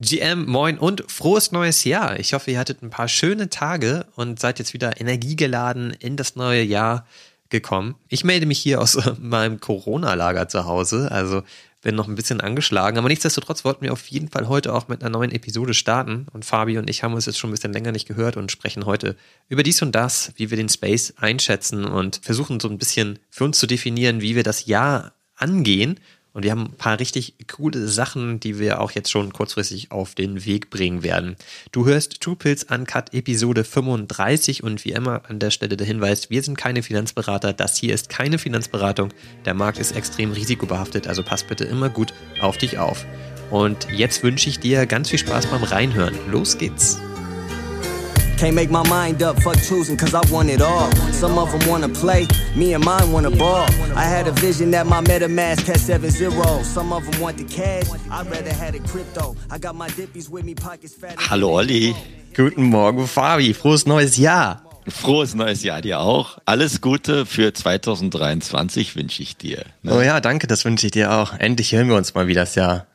GM, moin und frohes neues Jahr. Ich hoffe, ihr hattet ein paar schöne Tage und seid jetzt wieder energiegeladen in das neue Jahr gekommen. Ich melde mich hier aus meinem Corona-Lager zu Hause, also bin noch ein bisschen angeschlagen, aber nichtsdestotrotz wollten wir auf jeden Fall heute auch mit einer neuen Episode starten und Fabi und ich haben uns jetzt schon ein bisschen länger nicht gehört und sprechen heute über dies und das, wie wir den Space einschätzen und versuchen so ein bisschen für uns zu definieren, wie wir das Jahr angehen und wir haben ein paar richtig coole Sachen, die wir auch jetzt schon kurzfristig auf den Weg bringen werden. Du hörst True Pills Uncut Episode 35 und wie immer an der Stelle der Hinweis, wir sind keine Finanzberater, das hier ist keine Finanzberatung. Der Markt ist extrem risikobehaftet, also pass bitte immer gut auf dich auf. Und jetzt wünsche ich dir ganz viel Spaß beim Reinhören. Los geht's! Can't make my mind up, fuck choosing, cause I want it all. Some of them wanna play, me and mine wanna ball. I had a vision that my MetaMask had 7 0. Some of them want the cash, I'd rather had a crypto. I got my dippies with me, pockets fat. Hallo Olli. Guten Morgen, Fabi. Frohes neues Jahr. Frohes neues Jahr dir auch. Alles Gute für 2023 wünsche ich dir. Ne? Oh ja, danke, das wünsche ich dir auch. Endlich hören wir uns mal wieder das Jahr.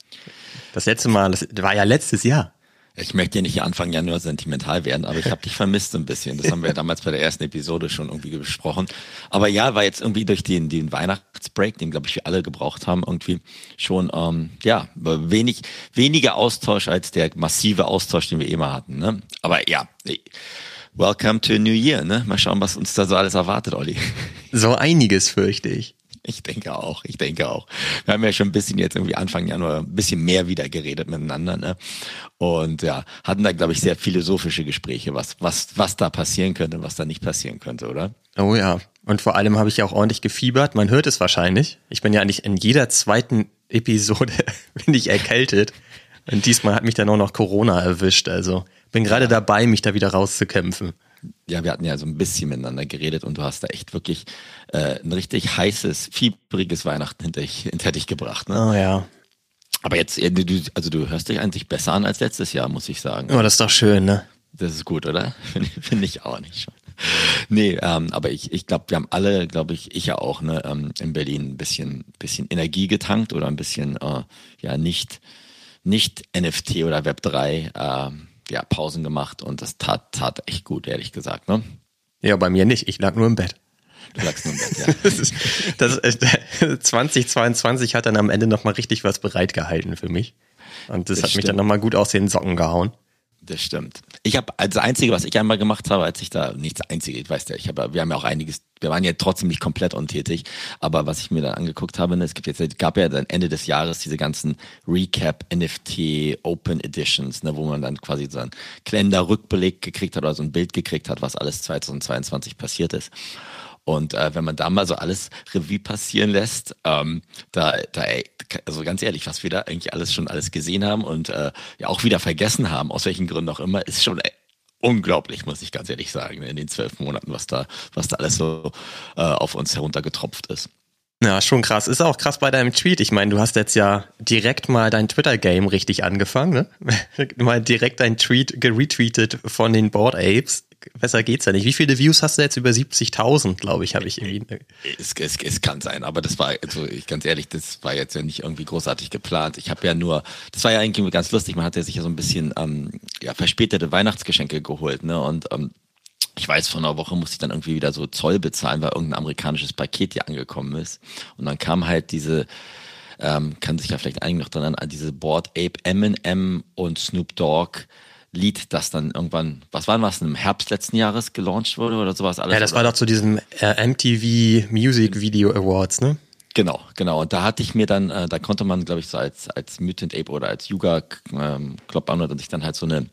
Das letzte Mal, das war ja letztes Jahr. Ich möchte ja nicht Anfang Januar sentimental werden, aber ich habe dich vermisst ein bisschen. Das haben wir ja damals bei der ersten Episode schon irgendwie besprochen. Aber ja, war jetzt irgendwie durch den, den Weihnachtsbreak, den glaube ich wir alle gebraucht haben, irgendwie schon ähm, ja wenig weniger Austausch als der massive Austausch, den wir immer hatten. Ne? Aber ja. Welcome to a New Year, ne? Mal schauen, was uns da so alles erwartet, Olli. So einiges fürchte ich. Ich denke auch, ich denke auch. Wir haben ja schon ein bisschen jetzt irgendwie Anfang Januar ein bisschen mehr wieder geredet miteinander, ne? Und ja, hatten da, glaube ich, sehr philosophische Gespräche, was, was, was da passieren könnte, was da nicht passieren könnte, oder? Oh ja. Und vor allem habe ich auch ordentlich gefiebert. Man hört es wahrscheinlich. Ich bin ja eigentlich in jeder zweiten Episode bin ich erkältet. Und diesmal hat mich dann auch noch Corona erwischt. Also bin gerade ja. dabei, mich da wieder rauszukämpfen ja, wir hatten ja so ein bisschen miteinander geredet und du hast da echt wirklich äh, ein richtig heißes, fiebriges Weihnachten hinter, hinter dich gebracht. Ne? Oh ja. Aber jetzt, äh, also du hörst dich eigentlich besser an als letztes Jahr, muss ich sagen. Oh, das ist doch schön, ne? Das ist gut, oder? Finde find ich auch nicht schon. Nee, ähm, aber ich, ich glaube, wir haben alle, glaube ich, ich ja auch, ne, ähm, in Berlin ein bisschen, bisschen Energie getankt oder ein bisschen, äh, ja, nicht, nicht NFT oder Web 3, ähm, ja, Pausen gemacht und das tat, tat echt gut, ehrlich gesagt. Ne? Ja, bei mir nicht. Ich lag nur im Bett. Du lagst nur im Bett, ja. das ist, das ist, 2022 hat dann am Ende nochmal richtig was bereitgehalten für mich. Und das, das hat stimmt. mich dann nochmal gut aus den Socken gehauen. Das stimmt. Ich habe als einzige, was ich einmal gemacht habe, als ich da nichts einzige, ich weiß ja, ich habe, wir haben ja auch einiges, wir waren ja trotzdem nicht komplett untätig, aber was ich mir dann angeguckt habe, ne, es gibt jetzt, gab ja dann Ende des Jahres diese ganzen Recap NFT Open Editions, ne, wo man dann quasi so einen Kalender Rückbeleg gekriegt hat oder so ein Bild gekriegt hat, was alles 2022 passiert ist. Und äh, wenn man da mal so alles Revue passieren lässt, ähm, da, da, also ganz ehrlich, was wir da eigentlich alles schon alles gesehen haben und äh, ja auch wieder vergessen haben, aus welchen Gründen auch immer, ist schon unglaublich, muss ich ganz ehrlich sagen, in den zwölf Monaten, was da, was da alles so äh, auf uns heruntergetropft ist. Ja, schon krass. Ist auch krass bei deinem Tweet. Ich meine, du hast jetzt ja direkt mal dein Twitter-Game richtig angefangen, ne? mal direkt dein Tweet geretweetet von den Board Apes besser geht's ja nicht. Wie viele Views hast du jetzt? Über 70.000, glaube ich, habe ich irgendwie. Es, es, es kann sein, aber das war, also ich ganz ehrlich, das war jetzt ja nicht irgendwie großartig geplant. Ich habe ja nur, das war ja eigentlich ganz lustig, man hat ja sich ja so ein bisschen ähm, ja, verspätete Weihnachtsgeschenke geholt, ne? Und ähm, ich weiß, vor einer Woche musste ich dann irgendwie wieder so Zoll bezahlen, weil irgendein amerikanisches Paket hier angekommen ist. Und dann kam halt diese, ähm, kann sich ja vielleicht eigentlich noch dran an, diese Board Ape Eminem und Snoop Dogg Lied, das dann irgendwann, was war was, im Herbst letzten Jahres gelauncht wurde oder sowas alles? Ja, das war doch zu diesem äh, MTV Music Video Awards, ne? Genau, genau. Und da hatte ich mir dann, äh, da konnte man, glaube ich, so als, als Mutant Ape oder als Yuga ähm, Club und sich dann halt so eine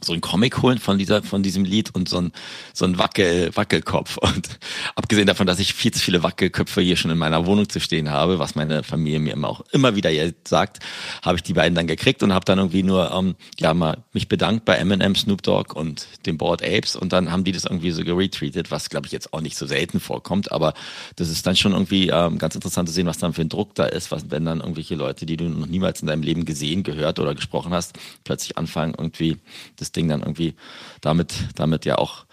so ein Comic holen von dieser, von diesem Lied und so ein, so ein Wackel, Wackelkopf. Und abgesehen davon, dass ich viel zu viele Wackelköpfe hier schon in meiner Wohnung zu stehen habe, was meine Familie mir immer auch immer wieder sagt, habe ich die beiden dann gekriegt und habe dann irgendwie nur, ähm, ja, mal mich bedankt bei Eminem, Snoop Dogg und dem Board Apes und dann haben die das irgendwie so geretweetet, was glaube ich jetzt auch nicht so selten vorkommt, aber das ist dann schon irgendwie ähm, ganz interessant zu sehen, was dann für ein Druck da ist, was, wenn dann irgendwelche Leute, die du noch niemals in deinem Leben gesehen, gehört oder gesprochen hast, plötzlich anfangen irgendwie das das Ding dann irgendwie damit, damit ja auch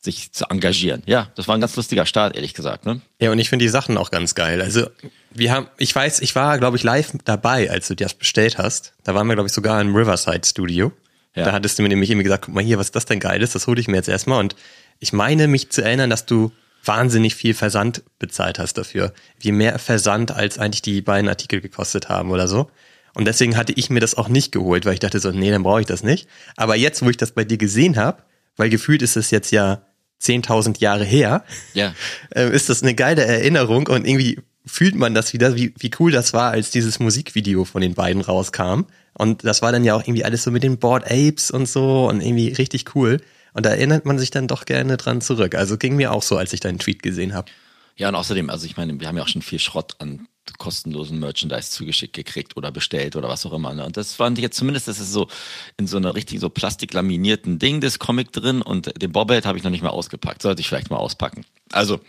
sich zu engagieren. Ja, das war ein ganz lustiger Start, ehrlich gesagt. Ne? Ja, und ich finde die Sachen auch ganz geil. Also wir haben, ich weiß, ich war, glaube ich, live dabei, als du das bestellt hast. Da waren wir, glaube ich, sogar im Riverside Studio. Ja. Da hattest du mir nämlich irgendwie gesagt, guck mal hier, was ist das denn geiles? Das hole ich mir jetzt erstmal. Und ich meine mich zu erinnern, dass du wahnsinnig viel Versand bezahlt hast dafür. Wie mehr Versand als eigentlich die beiden Artikel gekostet haben oder so. Und deswegen hatte ich mir das auch nicht geholt, weil ich dachte so, nee, dann brauche ich das nicht. Aber jetzt, wo ich das bei dir gesehen habe, weil gefühlt ist es jetzt ja 10.000 Jahre her, ja. äh, ist das eine geile Erinnerung und irgendwie fühlt man das wieder, wie, wie cool das war, als dieses Musikvideo von den beiden rauskam. Und das war dann ja auch irgendwie alles so mit den Board Apes und so und irgendwie richtig cool. Und da erinnert man sich dann doch gerne dran zurück. Also ging mir auch so, als ich deinen Tweet gesehen habe. Ja, und außerdem, also ich meine, wir haben ja auch schon viel Schrott an kostenlosen Merchandise zugeschickt gekriegt oder bestellt oder was auch immer. Ne? Und das fand ich jetzt zumindest, das ist so in so einer richtig so plastiklaminierten Ding, das Comic drin und den Bobblehead habe ich noch nicht mal ausgepackt. Sollte ich vielleicht mal auspacken. Also,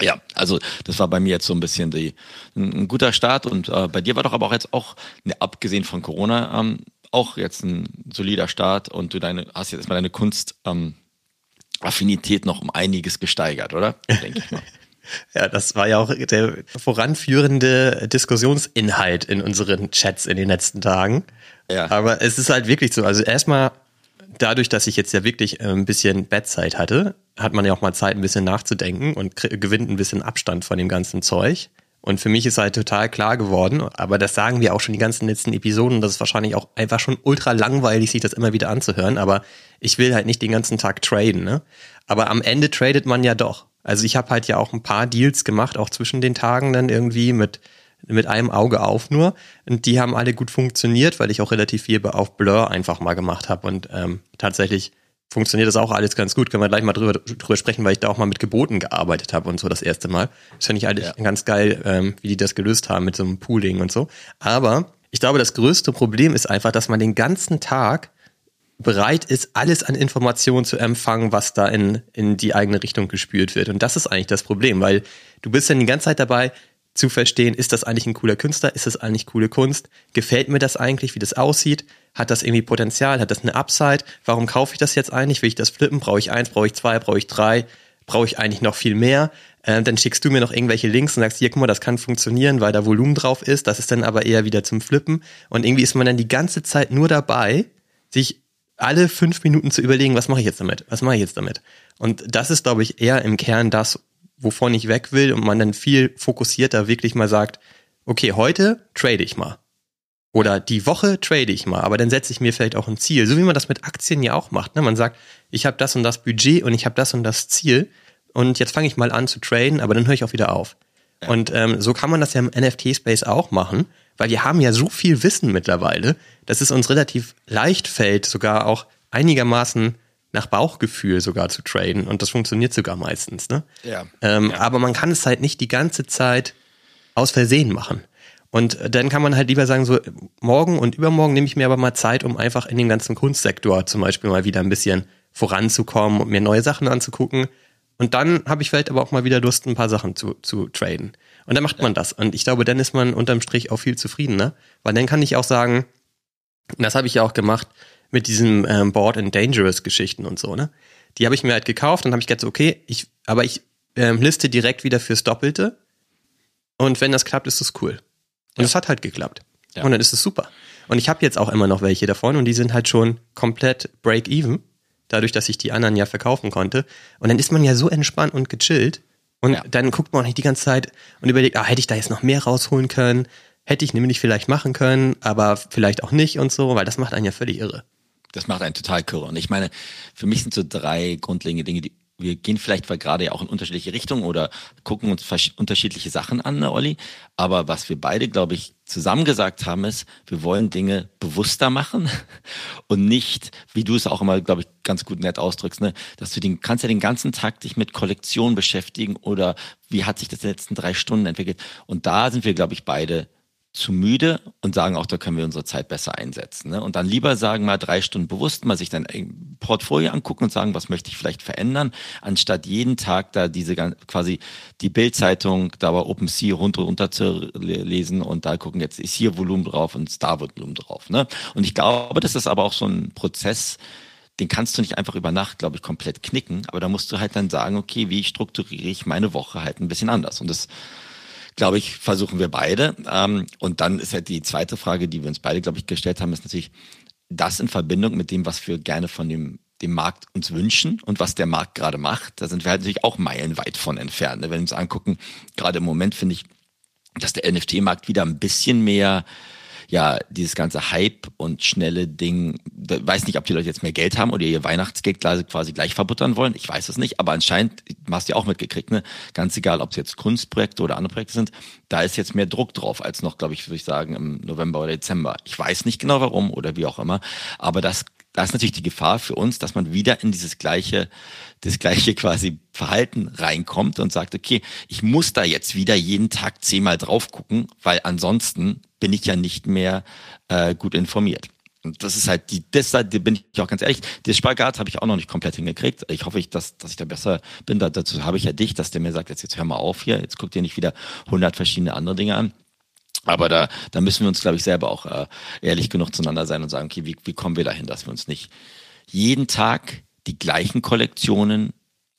ja, also das war bei mir jetzt so ein bisschen die, ein, ein guter Start und äh, bei dir war doch aber auch jetzt auch, ne, abgesehen von Corona, ähm, auch jetzt ein solider Start und du deine, hast jetzt erstmal deine Kunst ähm, Affinität noch um einiges gesteigert, oder? Denke ich mal. Ja, das war ja auch der voranführende Diskussionsinhalt in unseren Chats in den letzten Tagen. Ja. Aber es ist halt wirklich so. Also erstmal dadurch, dass ich jetzt ja wirklich äh, ein bisschen Bettzeit hatte, hat man ja auch mal Zeit, ein bisschen nachzudenken und gewinnt ein bisschen Abstand von dem ganzen Zeug. Und für mich ist halt total klar geworden, aber das sagen wir auch schon die ganzen letzten Episoden, das ist wahrscheinlich auch einfach schon ultra langweilig, sich das immer wieder anzuhören, aber ich will halt nicht den ganzen Tag traden, ne? Aber am Ende tradet man ja doch. Also ich habe halt ja auch ein paar Deals gemacht, auch zwischen den Tagen dann irgendwie mit, mit einem Auge auf nur. Und die haben alle gut funktioniert, weil ich auch relativ viel auf Blur einfach mal gemacht habe. Und ähm, tatsächlich funktioniert das auch alles ganz gut. Können wir gleich mal drüber, drüber sprechen, weil ich da auch mal mit Geboten gearbeitet habe und so das erste Mal. Das finde ich eigentlich ja. ganz geil, ähm, wie die das gelöst haben mit so einem Pooling und so. Aber ich glaube, das größte Problem ist einfach, dass man den ganzen Tag bereit ist, alles an Informationen zu empfangen, was da in, in die eigene Richtung gespürt wird. Und das ist eigentlich das Problem, weil du bist dann die ganze Zeit dabei, zu verstehen, ist das eigentlich ein cooler Künstler, ist das eigentlich coole Kunst, gefällt mir das eigentlich, wie das aussieht, hat das irgendwie Potenzial, hat das eine Upside, warum kaufe ich das jetzt eigentlich, will ich das flippen, brauche ich eins, brauche ich zwei, brauche ich drei, brauche ich eigentlich noch viel mehr, äh, dann schickst du mir noch irgendwelche Links und sagst, hier, guck mal, das kann funktionieren, weil da Volumen drauf ist, das ist dann aber eher wieder zum Flippen. Und irgendwie ist man dann die ganze Zeit nur dabei, sich alle fünf Minuten zu überlegen, was mache ich jetzt damit? Was mache ich jetzt damit? Und das ist, glaube ich, eher im Kern das, wovon ich weg will und man dann viel fokussierter wirklich mal sagt, okay, heute trade ich mal. Oder die Woche trade ich mal, aber dann setze ich mir vielleicht auch ein Ziel. So wie man das mit Aktien ja auch macht. Ne? Man sagt, ich habe das und das Budget und ich habe das und das Ziel und jetzt fange ich mal an zu traden, aber dann höre ich auch wieder auf. Und ähm, so kann man das ja im NFT-Space auch machen, weil wir haben ja so viel Wissen mittlerweile, dass es uns relativ leicht fällt, sogar auch einigermaßen nach Bauchgefühl sogar zu traden und das funktioniert sogar meistens. Ne? Ja. Ähm, ja. Aber man kann es halt nicht die ganze Zeit aus Versehen machen. Und dann kann man halt lieber sagen, so morgen und übermorgen nehme ich mir aber mal Zeit, um einfach in dem ganzen Kunstsektor zum Beispiel mal wieder ein bisschen voranzukommen und mir neue Sachen anzugucken. Und dann habe ich vielleicht aber auch mal wieder Lust, ein paar Sachen zu, zu traden. Und dann macht man das. Und ich glaube, dann ist man unterm Strich auch viel zufriedener. Weil dann kann ich auch sagen, das habe ich ja auch gemacht mit diesen ähm, Board and Dangerous Geschichten und so, ne? Die habe ich mir halt gekauft und habe ich gedacht, okay, ich, aber ich ähm, liste direkt wieder fürs Doppelte. Und wenn das klappt, ist das cool. Und es ja. hat halt geklappt. Ja. Und dann ist es super. Und ich habe jetzt auch immer noch welche davon und die sind halt schon komplett break-even, dadurch, dass ich die anderen ja verkaufen konnte. Und dann ist man ja so entspannt und gechillt. Und ja. dann guckt man auch nicht die ganze Zeit und überlegt, ah, hätte ich da jetzt noch mehr rausholen können? Hätte ich nämlich vielleicht machen können, aber vielleicht auch nicht und so, weil das macht einen ja völlig irre. Das macht einen total kirre. Und ich meine, für mich sind so drei grundlegende Dinge, die wir gehen vielleicht gerade ja auch in unterschiedliche Richtungen oder gucken uns unterschiedliche Sachen an, ne, Olli. Aber was wir beide, glaube ich, zusammen gesagt haben, ist, wir wollen Dinge bewusster machen und nicht, wie du es auch immer, glaube ich, ganz gut nett ausdrückst, ne, dass du den, kannst ja den ganzen Tag dich mit Kollektion beschäftigen oder wie hat sich das in den letzten drei Stunden entwickelt. Und da sind wir, glaube ich, beide zu müde und sagen auch, da können wir unsere Zeit besser einsetzen. Ne? Und dann lieber sagen, mal drei Stunden bewusst, mal sich dein Portfolio angucken und sagen, was möchte ich vielleicht verändern, anstatt jeden Tag da diese quasi die Bildzeitung da bei OpenSea runter runter zu lesen und da gucken, jetzt ist hier Volumen drauf und da wird Volumen drauf. Ne? Und ich glaube, das ist aber auch so ein Prozess, den kannst du nicht einfach über Nacht, glaube ich, komplett knicken, aber da musst du halt dann sagen, okay, wie strukturiere ich meine Woche halt ein bisschen anders. Und das, glaube ich, versuchen wir beide. Ähm, und dann ist halt die zweite Frage, die wir uns beide, glaube ich, gestellt haben, ist natürlich das in Verbindung mit dem, was wir gerne von dem dem Markt uns wünschen und was der Markt gerade macht. Da sind wir halt natürlich auch meilenweit von entfernt. Ne? Wenn wir uns angucken, gerade im Moment finde ich, dass der NFT-Markt wieder ein bisschen mehr ja, dieses ganze Hype und schnelle Ding, weiß nicht, ob die Leute jetzt mehr Geld haben oder ihr Weihnachtsgeld quasi gleich verbuttern wollen. Ich weiß es nicht, aber anscheinend, hast du ja auch mitgekriegt, ne? Ganz egal, ob es jetzt Kunstprojekte oder andere Projekte sind, da ist jetzt mehr Druck drauf als noch, glaube ich, würde ich sagen, im November oder Dezember. Ich weiß nicht genau warum oder wie auch immer, aber das da ist natürlich die Gefahr für uns, dass man wieder in dieses gleiche, das gleiche quasi Verhalten reinkommt und sagt, okay, ich muss da jetzt wieder jeden Tag zehnmal drauf gucken, weil ansonsten bin ich ja nicht mehr äh, gut informiert. Und das ist halt die, das da bin ich auch ganz ehrlich, das Spagat habe ich auch noch nicht komplett hingekriegt. Ich hoffe, ich, dass, dass ich da besser bin. Da, dazu habe ich ja dich, dass der mir sagt, jetzt, jetzt hör mal auf hier, jetzt guck dir nicht wieder hundert verschiedene andere Dinge an. Aber da, da müssen wir uns, glaube ich, selber auch äh, ehrlich genug zueinander sein und sagen, okay, wie, wie kommen wir dahin, dass wir uns nicht jeden Tag die gleichen Kollektionen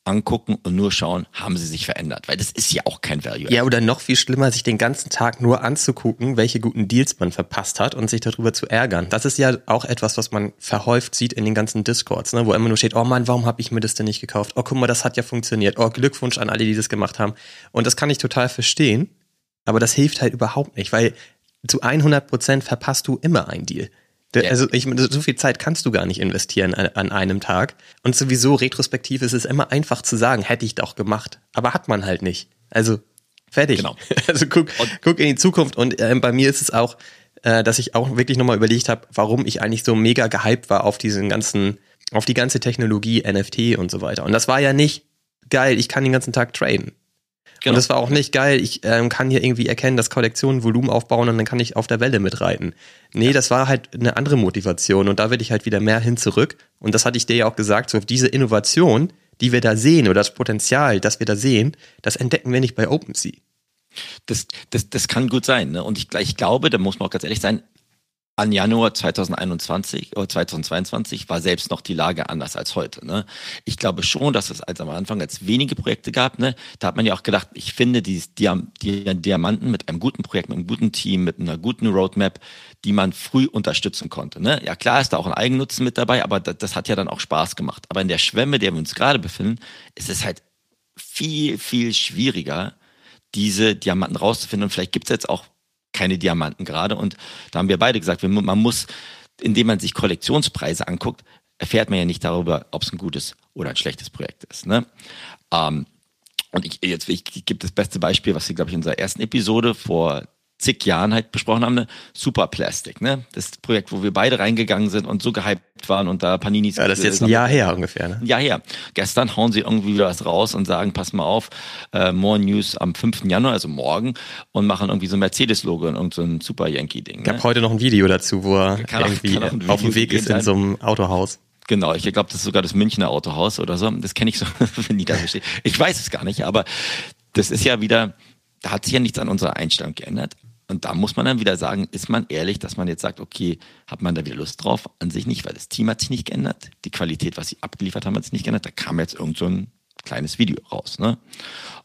angucken und nur schauen, haben sie sich verändert, weil das ist ja auch kein Value. Ja, oder noch viel schlimmer, sich den ganzen Tag nur anzugucken, welche guten Deals man verpasst hat und sich darüber zu ärgern. Das ist ja auch etwas, was man verhäuft sieht in den ganzen Discords, ne, wo immer nur steht, oh Mann, warum habe ich mir das denn nicht gekauft? Oh, guck mal, das hat ja funktioniert. Oh, Glückwunsch an alle, die das gemacht haben. Und das kann ich total verstehen. Aber das hilft halt überhaupt nicht, weil zu 100 Prozent verpasst du immer einen Deal. Der, ja. Also ich, so viel Zeit kannst du gar nicht investieren an, an, einem Tag. Und sowieso retrospektiv ist es immer einfach zu sagen, hätte ich doch gemacht. Aber hat man halt nicht. Also fertig. Genau. Also guck, guck in die Zukunft. Und äh, bei mir ist es auch, äh, dass ich auch wirklich nochmal überlegt habe, warum ich eigentlich so mega gehypt war auf diesen ganzen, auf die ganze Technologie, NFT und so weiter. Und das war ja nicht geil, ich kann den ganzen Tag traden. Genau. Und das war auch nicht geil. Ich ähm, kann hier irgendwie erkennen, dass Kollektionen Volumen aufbauen und dann kann ich auf der Welle mitreiten. Nee, ja. das war halt eine andere Motivation und da will ich halt wieder mehr hin zurück. Und das hatte ich dir ja auch gesagt, so auf diese Innovation, die wir da sehen oder das Potenzial, das wir da sehen, das entdecken wir nicht bei OpenSea. Das, das, das kann gut sein. Ne? Und ich, ich glaube, da muss man auch ganz ehrlich sein, an Januar 2021 oder 2022 war selbst noch die Lage anders als heute. Ne? Ich glaube schon, dass es als am Anfang als wenige Projekte gab, ne, da hat man ja auch gedacht, ich finde dieses Diam die Diamanten mit einem guten Projekt, mit einem guten Team, mit einer guten Roadmap, die man früh unterstützen konnte. Ne? Ja klar ist da auch ein Eigennutzen mit dabei, aber das, das hat ja dann auch Spaß gemacht. Aber in der Schwemme, der wir uns gerade befinden, ist es halt viel, viel schwieriger, diese Diamanten rauszufinden. Und vielleicht gibt es jetzt auch keine Diamanten gerade. Und da haben wir beide gesagt, man muss, indem man sich Kollektionspreise anguckt, erfährt man ja nicht darüber, ob es ein gutes oder ein schlechtes Projekt ist. Ne? Ähm, und ich, jetzt ich, ich gebe das beste Beispiel, was wir, glaube ich, in unserer ersten Episode vor zig Jahren halt besprochen haben, ne? Superplastic, ne? Das Projekt, wo wir beide reingegangen sind und so gehypt waren und da Paninis. Ja, das ist jetzt ein Jahr her ungefähr, ne? Ein Jahr her. Gestern hauen sie irgendwie wieder was raus und sagen, pass mal auf, äh, More News am 5. Januar, also morgen, und machen irgendwie so ein Mercedes-Logo und irgend so ein Super Yankee-Ding. Ne? Gab heute noch ein Video dazu, wo er kann irgendwie auch, auf dem Weg ist in so einem Autohaus. Genau, ich glaube, das ist sogar das Münchner Autohaus oder so. Das kenne ich so, wenn die da steht. Ich weiß es gar nicht, aber das ist ja wieder, da hat sich ja nichts an unserer Einstellung geändert. Und da muss man dann wieder sagen, ist man ehrlich, dass man jetzt sagt, okay, hat man da wieder Lust drauf? An sich nicht, weil das Team hat sich nicht geändert. Die Qualität, was sie abgeliefert haben, hat sich nicht geändert. Da kam jetzt irgend so ein kleines Video raus. Ne?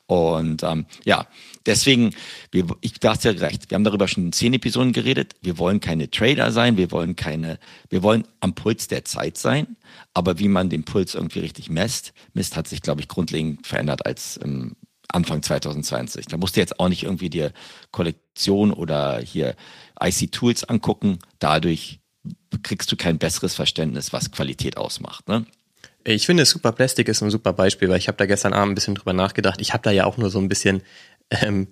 Und ähm, ja, deswegen, wir, ich dachte ja recht, wir haben darüber schon in zehn Episoden geredet. Wir wollen keine Trader sein, wir wollen keine, wir wollen am Puls der Zeit sein. Aber wie man den Puls irgendwie richtig messt, misst, hat sich, glaube ich, grundlegend verändert als ähm, Anfang 2020. Da musst du jetzt auch nicht irgendwie dir Kollektion oder hier IC Tools angucken. Dadurch kriegst du kein besseres Verständnis, was Qualität ausmacht. Ne? Ich finde, Super Plastic ist ein super Beispiel, weil ich habe da gestern Abend ein bisschen drüber nachgedacht. Ich habe da ja auch nur so ein bisschen, ähm,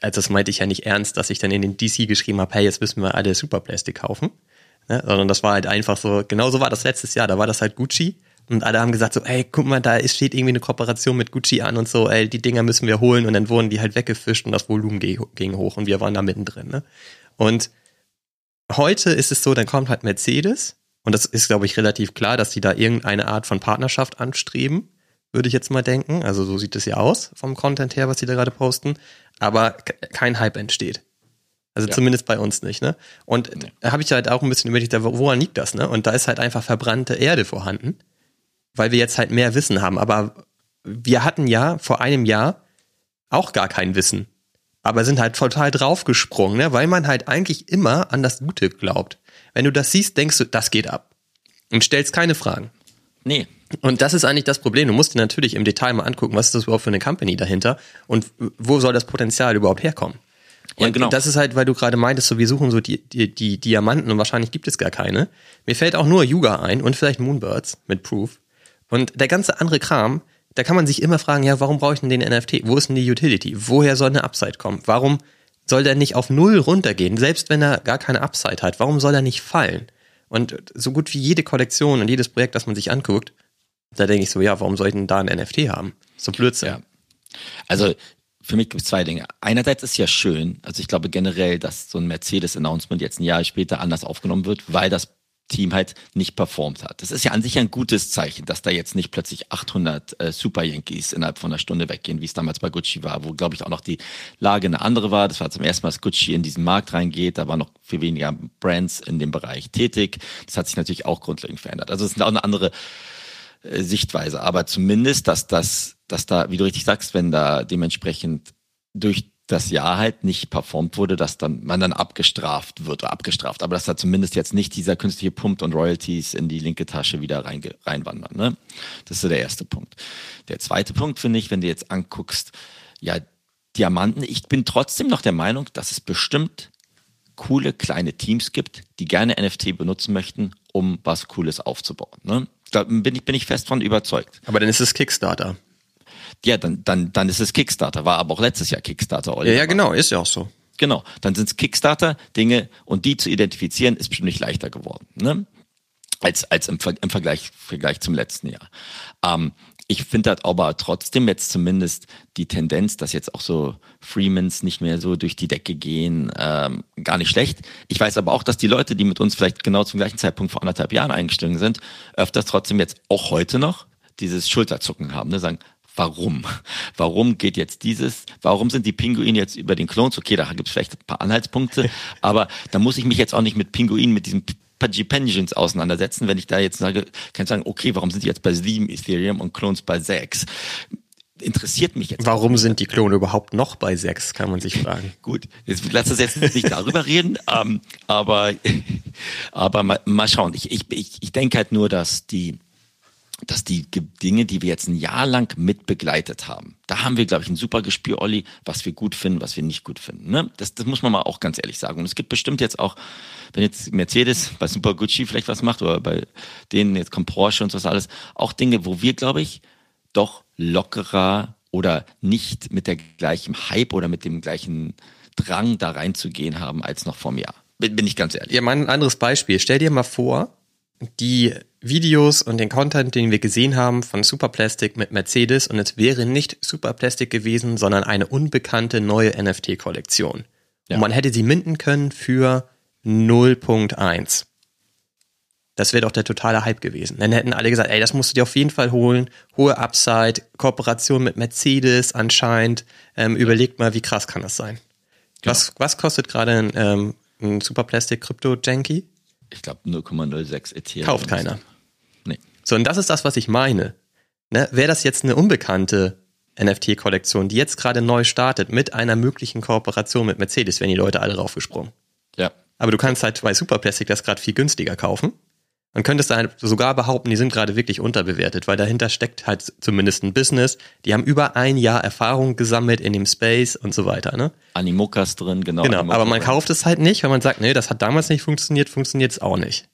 also das meinte ich ja nicht ernst, dass ich dann in den DC geschrieben habe, hey, jetzt müssen wir alle Super Plastic kaufen. Ne? Sondern das war halt einfach so, genau so war das letztes Jahr, da war das halt Gucci und alle haben gesagt so, ey, guck mal, da steht irgendwie eine Kooperation mit Gucci an und so, ey, die Dinger müssen wir holen. Und dann wurden die halt weggefischt und das Volumen ging hoch und wir waren da mittendrin. Ne? Und heute ist es so, dann kommt halt Mercedes und das ist, glaube ich, relativ klar, dass die da irgendeine Art von Partnerschaft anstreben, würde ich jetzt mal denken. Also so sieht es ja aus vom Content her, was die da gerade posten. Aber kein Hype entsteht. Also ja. zumindest bei uns nicht, ne? Und nee. da habe ich halt auch ein bisschen überlegt, woran liegt das, ne? Und da ist halt einfach verbrannte Erde vorhanden, weil wir jetzt halt mehr Wissen haben. Aber wir hatten ja vor einem Jahr auch gar kein Wissen. Aber sind halt total draufgesprungen, ne? weil man halt eigentlich immer an das Gute glaubt. Wenn du das siehst, denkst du, das geht ab. Und stellst keine Fragen. Nee. Und das ist eigentlich das Problem. Du musst dir natürlich im Detail mal angucken, was ist das überhaupt für eine Company dahinter und wo soll das Potenzial überhaupt herkommen. Und ja, genau. das ist halt, weil du gerade meintest, so wir suchen so die, die, die Diamanten und wahrscheinlich gibt es gar keine. Mir fällt auch nur Yuga ein und vielleicht Moonbirds mit Proof. Und der ganze andere Kram, da kann man sich immer fragen, ja, warum brauche ich denn den NFT? Wo ist denn die Utility? Woher soll eine Upside kommen? Warum soll der nicht auf Null runtergehen? Selbst wenn er gar keine Upside hat, warum soll er nicht fallen? Und so gut wie jede Kollektion und jedes Projekt, das man sich anguckt, da denke ich so, ja, warum soll ich denn da ein NFT haben? So Blödsinn. Ja. Also für mich gibt es zwei Dinge. Einerseits ist ja schön, also ich glaube generell, dass so ein Mercedes-Announcement jetzt ein Jahr später anders aufgenommen wird, weil das Team halt nicht performt hat. Das ist ja an sich ein gutes Zeichen, dass da jetzt nicht plötzlich 800 äh, Super Yankees innerhalb von einer Stunde weggehen, wie es damals bei Gucci war, wo glaube ich auch noch die Lage eine andere war. Das war zum ersten Mal, dass Gucci in diesen Markt reingeht. Da war noch viel weniger Brands in dem Bereich tätig. Das hat sich natürlich auch grundlegend verändert. Also es ist auch eine andere äh, Sichtweise. Aber zumindest, dass das, dass da, wie du richtig sagst, wenn da dementsprechend durch das Jahr halt nicht performt wurde, dass dann man dann abgestraft wird oder abgestraft, aber dass da zumindest jetzt nicht dieser künstliche Pump und Royalties in die linke Tasche wieder rein, reinwandern. Ne? Das ist so der erste Punkt. Der zweite Punkt finde ich, wenn du jetzt anguckst, ja, Diamanten, ich bin trotzdem noch der Meinung, dass es bestimmt coole kleine Teams gibt, die gerne NFT benutzen möchten, um was Cooles aufzubauen. Ne? Da bin ich, bin ich fest von überzeugt. Aber dann ist es Kickstarter ja, dann, dann, dann ist es Kickstarter. War aber auch letztes Jahr Kickstarter. Oliver. Ja, ja, genau, ist ja auch so. Genau, dann sind es Kickstarter-Dinge und die zu identifizieren ist bestimmt nicht leichter geworden, ne? Als, als im, im Vergleich, Vergleich zum letzten Jahr. Ähm, ich finde das aber trotzdem jetzt zumindest die Tendenz, dass jetzt auch so Freemans nicht mehr so durch die Decke gehen, ähm, gar nicht schlecht. Ich weiß aber auch, dass die Leute, die mit uns vielleicht genau zum gleichen Zeitpunkt vor anderthalb Jahren eingestiegen sind, öfters trotzdem jetzt auch heute noch dieses Schulterzucken haben, ne? sagen, warum? Warum geht jetzt dieses, warum sind die Pinguine jetzt über den Clones? Okay, da gibt es vielleicht ein paar Anhaltspunkte, aber da muss ich mich jetzt auch nicht mit Pinguinen, mit diesen Pudgy auseinandersetzen, wenn ich da jetzt sage, kann ich sagen, okay, warum sind die jetzt bei 7 Ethereum und Clones bei 6? interessiert mich jetzt. Warum sind die Klone überhaupt noch bei 6, kann man sich fragen. Gut, jetzt lass uns jetzt nicht darüber reden, ähm, aber, aber mal, mal schauen. Ich, ich, ich denke halt nur, dass die, dass die Dinge, die wir jetzt ein Jahr lang mit begleitet haben, da haben wir, glaube ich, ein super Gespür, Olli, was wir gut finden, was wir nicht gut finden. Ne? Das, das muss man mal auch ganz ehrlich sagen. Und es gibt bestimmt jetzt auch, wenn jetzt Mercedes bei Super Gucci vielleicht was macht oder bei denen, jetzt kommt Porsche und so was alles, auch Dinge, wo wir, glaube ich, doch lockerer oder nicht mit der gleichen Hype oder mit dem gleichen Drang da reinzugehen haben als noch vor einem Jahr. Bin, bin ich ganz ehrlich. Ja, mein anderes Beispiel. Stell dir mal vor, die Videos und den Content, den wir gesehen haben von Superplastic mit Mercedes und es wäre nicht Superplastic gewesen, sondern eine unbekannte neue NFT-Kollektion. Ja. Und man hätte sie minden können für 0.1. Das wäre doch der totale Hype gewesen. Dann hätten alle gesagt, ey, das musst du dir auf jeden Fall holen. Hohe Upside, Kooperation mit Mercedes anscheinend. Ähm, überlegt mal, wie krass kann das sein? Genau. Was, was kostet gerade ein, ähm, ein Superplastic Crypto Janky? Ich glaube 0,06 Ethereum. Kauft keiner. Nee. So, und das ist das, was ich meine. Ne? Wäre das jetzt eine unbekannte NFT-Kollektion, die jetzt gerade neu startet, mit einer möglichen Kooperation mit Mercedes, wären die Leute alle raufgesprungen. Ja. Aber du kannst halt bei Superplastic das gerade viel günstiger kaufen. Man könnte es dann sogar behaupten, die sind gerade wirklich unterbewertet, weil dahinter steckt halt zumindest ein Business. Die haben über ein Jahr Erfahrung gesammelt in dem Space und so weiter, ne? Animokas drin, genau. Genau, aber man kauft es halt nicht, weil man sagt, nee, das hat damals nicht funktioniert, funktioniert es auch nicht.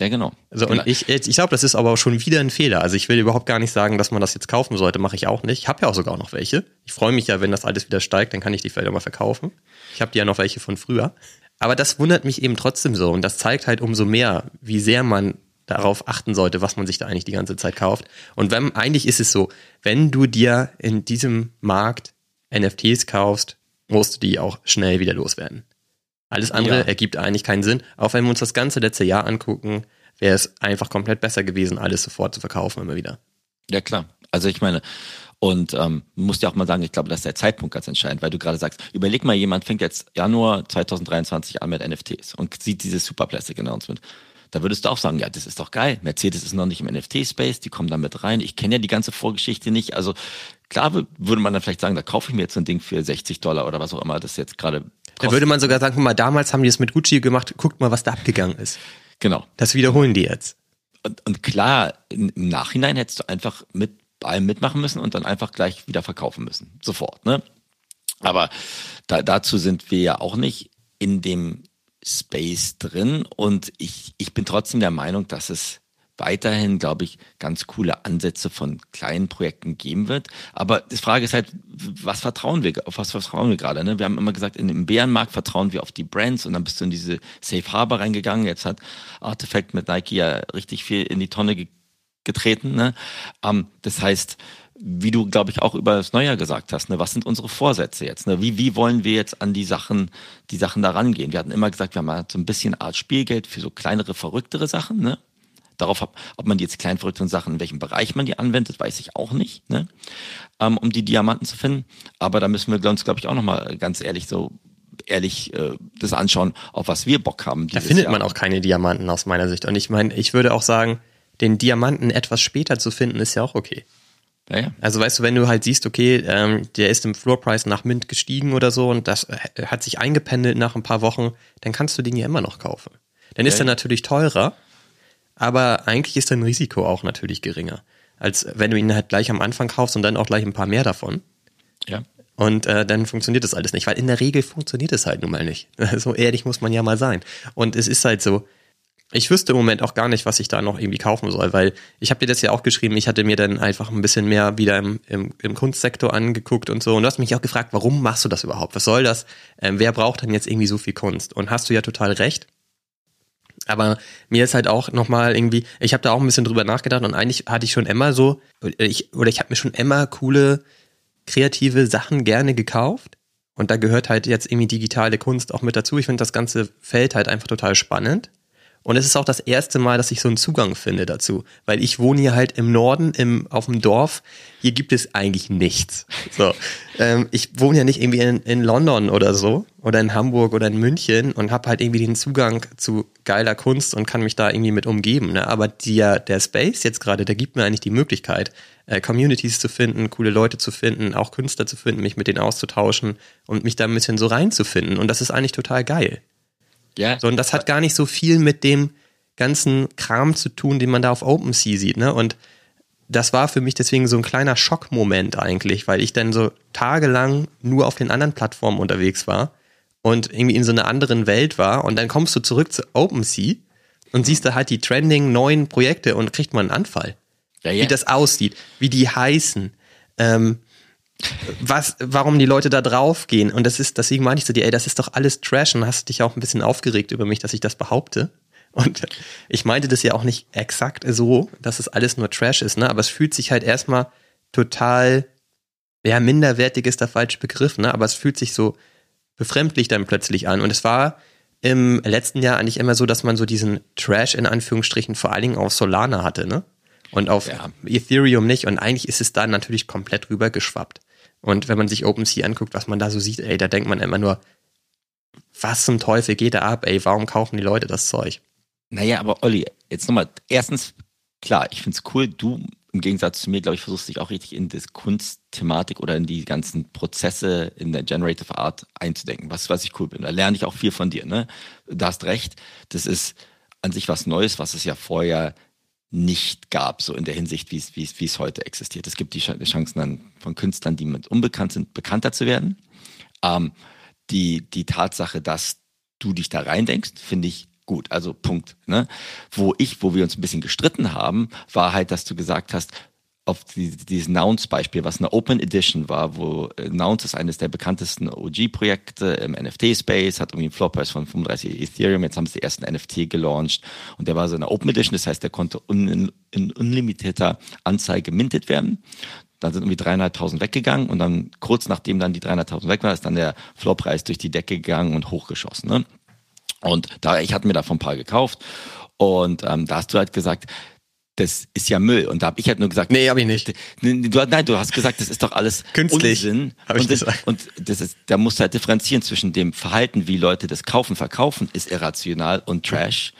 Ja, genau. Also, und genau. ich, ich glaube, das ist aber auch schon wieder ein Fehler. Also ich will überhaupt gar nicht sagen, dass man das jetzt kaufen sollte, mache ich auch nicht. Ich habe ja auch sogar noch welche. Ich freue mich ja, wenn das alles wieder steigt, dann kann ich die vielleicht auch mal verkaufen. Ich habe die ja noch welche von früher. Aber das wundert mich eben trotzdem so und das zeigt halt umso mehr, wie sehr man darauf achten sollte, was man sich da eigentlich die ganze Zeit kauft. Und wenn, eigentlich ist es so, wenn du dir in diesem Markt NFTs kaufst, musst du die auch schnell wieder loswerden. Alles andere ja. ergibt eigentlich keinen Sinn. Auch wenn wir uns das ganze letzte Jahr angucken, wäre es einfach komplett besser gewesen, alles sofort zu verkaufen immer wieder. Ja, klar. Also ich meine, Und ähm, musst ja auch mal sagen, ich glaube, das ist der Zeitpunkt ganz entscheidend, weil du gerade sagst, überleg mal, jemand fängt jetzt Januar 2023 an mit NFTs und sieht dieses Super Plastic Announcement. Da würdest du auch sagen, ja, das ist doch geil. Mercedes ist noch nicht im NFT-Space, die kommen da mit rein. Ich kenne ja die ganze Vorgeschichte nicht. Also klar würde man dann vielleicht sagen, da kaufe ich mir jetzt so ein Ding für 60 Dollar oder was auch immer das jetzt gerade Da würde man sogar sagen, guck mal, damals haben die es mit Gucci gemacht, guckt mal, was da abgegangen ist. Genau. Das wiederholen die jetzt. Und, und klar, im Nachhinein hättest du einfach mit allem mitmachen müssen und dann einfach gleich wieder verkaufen müssen. Sofort, ne? Aber da, dazu sind wir ja auch nicht in dem Space drin und ich, ich bin trotzdem der Meinung, dass es weiterhin, glaube ich, ganz coole Ansätze von kleinen Projekten geben wird. Aber die Frage ist halt, was vertrauen wir, auf was vertrauen wir gerade? Ne? Wir haben immer gesagt, in dem Bärenmarkt vertrauen wir auf die Brands und dann bist du in diese Safe Harbor reingegangen. Jetzt hat Artifact mit Nike ja richtig viel in die Tonne ge getreten. Ne? Ähm, das heißt, wie du, glaube ich, auch über das Neujahr gesagt hast, ne, was sind unsere Vorsätze jetzt? Ne? Wie, wie wollen wir jetzt an die Sachen, die Sachen da rangehen? Wir hatten immer gesagt, wir haben halt so ein bisschen Art Spielgeld für so kleinere, verrücktere Sachen, ne? Darauf, ob, ob man die jetzt klein verrückteren Sachen, in welchem Bereich man die anwendet, weiß ich auch nicht, ne? Ähm, um die Diamanten zu finden. Aber da müssen wir uns, glaube ich, auch nochmal ganz ehrlich so ehrlich äh, das anschauen, auf was wir Bock haben. Da findet Jahr. man auch keine Diamanten aus meiner Sicht. Und ich meine, ich würde auch sagen, den Diamanten etwas später zu finden, ist ja auch okay. Ja, ja. Also weißt du, wenn du halt siehst, okay, ähm, der ist im Floorpreis nach Mint gestiegen oder so und das äh, hat sich eingependelt nach ein paar Wochen, dann kannst du den ja immer noch kaufen. Dann ist er natürlich teurer, aber eigentlich ist dein Risiko auch natürlich geringer, als wenn du ihn halt gleich am Anfang kaufst und dann auch gleich ein paar mehr davon. Ja. Und äh, dann funktioniert das alles nicht, weil in der Regel funktioniert es halt nun mal nicht. So ehrlich muss man ja mal sein. Und es ist halt so, ich wüsste im Moment auch gar nicht, was ich da noch irgendwie kaufen soll, weil ich habe dir das ja auch geschrieben, ich hatte mir dann einfach ein bisschen mehr wieder im, im, im Kunstsektor angeguckt und so. Und du hast mich auch gefragt, warum machst du das überhaupt? Was soll das? Ähm, wer braucht denn jetzt irgendwie so viel Kunst? Und hast du ja total recht. Aber mir ist halt auch nochmal irgendwie, ich habe da auch ein bisschen drüber nachgedacht und eigentlich hatte ich schon immer so, ich, oder ich habe mir schon immer coole, kreative Sachen gerne gekauft. Und da gehört halt jetzt irgendwie digitale Kunst auch mit dazu. Ich finde das ganze Feld halt einfach total spannend. Und es ist auch das erste Mal, dass ich so einen Zugang finde dazu. Weil ich wohne hier halt im Norden, im, auf dem Dorf. Hier gibt es eigentlich nichts. So. ähm, ich wohne ja nicht irgendwie in, in London oder so. Oder in Hamburg oder in München und habe halt irgendwie den Zugang zu geiler Kunst und kann mich da irgendwie mit umgeben. Ne? Aber die, der Space jetzt gerade, der gibt mir eigentlich die Möglichkeit, äh, Communities zu finden, coole Leute zu finden, auch Künstler zu finden, mich mit denen auszutauschen und mich da ein bisschen so reinzufinden. Und das ist eigentlich total geil. Ja. So, und das hat gar nicht so viel mit dem ganzen Kram zu tun, den man da auf OpenSea sieht, ne? Und das war für mich deswegen so ein kleiner Schockmoment eigentlich, weil ich dann so tagelang nur auf den anderen Plattformen unterwegs war und irgendwie in so einer anderen Welt war und dann kommst du zurück zu OpenSea und siehst da halt die trending neuen Projekte und kriegt man einen Anfall. Ja, ja. Wie das aussieht, wie die heißen, ähm, was, warum die Leute da draufgehen. Und das ist, deswegen meinte ich zu dir, ey, das ist doch alles Trash und hast dich auch ein bisschen aufgeregt über mich, dass ich das behaupte. Und ich meinte das ja auch nicht exakt so, dass es alles nur Trash ist, ne? Aber es fühlt sich halt erstmal total, ja, minderwertig ist der falsche Begriff, ne? Aber es fühlt sich so befremdlich dann plötzlich an. Und es war im letzten Jahr eigentlich immer so, dass man so diesen Trash in Anführungsstrichen vor allen Dingen auf Solana hatte, ne? Und auf ja. Ethereum nicht. Und eigentlich ist es da natürlich komplett rüber geschwappt. Und wenn man sich OpenSea anguckt, was man da so sieht, ey, da denkt man immer nur, was zum Teufel geht da ab, ey, warum kaufen die Leute das Zeug? Naja, aber Olli, jetzt nochmal, erstens, klar, ich find's cool, du im Gegensatz zu mir, glaube ich, versuchst dich auch richtig in das Kunstthematik oder in die ganzen Prozesse in der Generative Art einzudenken, was, was ich cool bin. Da lerne ich auch viel von dir, ne? Du hast recht, das ist an sich was Neues, was es ja vorher nicht gab, so in der Hinsicht, wie es, heute existiert. Es gibt die Chancen dann von Künstlern, die mit unbekannt sind, bekannter zu werden. Ähm, die, die Tatsache, dass du dich da reindenkst, finde ich gut. Also Punkt. Ne? Wo ich, wo wir uns ein bisschen gestritten haben, war halt, dass du gesagt hast, auf die, dieses Nouns-Beispiel, was eine Open Edition war, wo äh, Nouns ist eines der bekanntesten OG-Projekte im NFT-Space, hat irgendwie einen Floorpreis von 35 Ethereum, jetzt haben sie den ersten NFT gelauncht und der war so eine Open Edition, das heißt, der konnte un, in unlimitierter Anzahl gemintet werden. Dann sind irgendwie dreieinhalbtausend weggegangen und dann kurz nachdem dann die dreieinhalbtausend weg war, ist dann der Floorpreis durch die Decke gegangen und hochgeschossen. Ne? Und da, ich hatte mir davon ein paar gekauft und ähm, da hast du halt gesagt, das ist ja Müll. Und da habe ich halt nur gesagt, Nee, habe ich nicht. Du, nein, du hast gesagt, das ist doch alles Künstlich, Unsinn. hab ich und, das, gesagt. und das ist, da musst du halt differenzieren zwischen dem Verhalten, wie Leute das kaufen, verkaufen, ist irrational und Trash.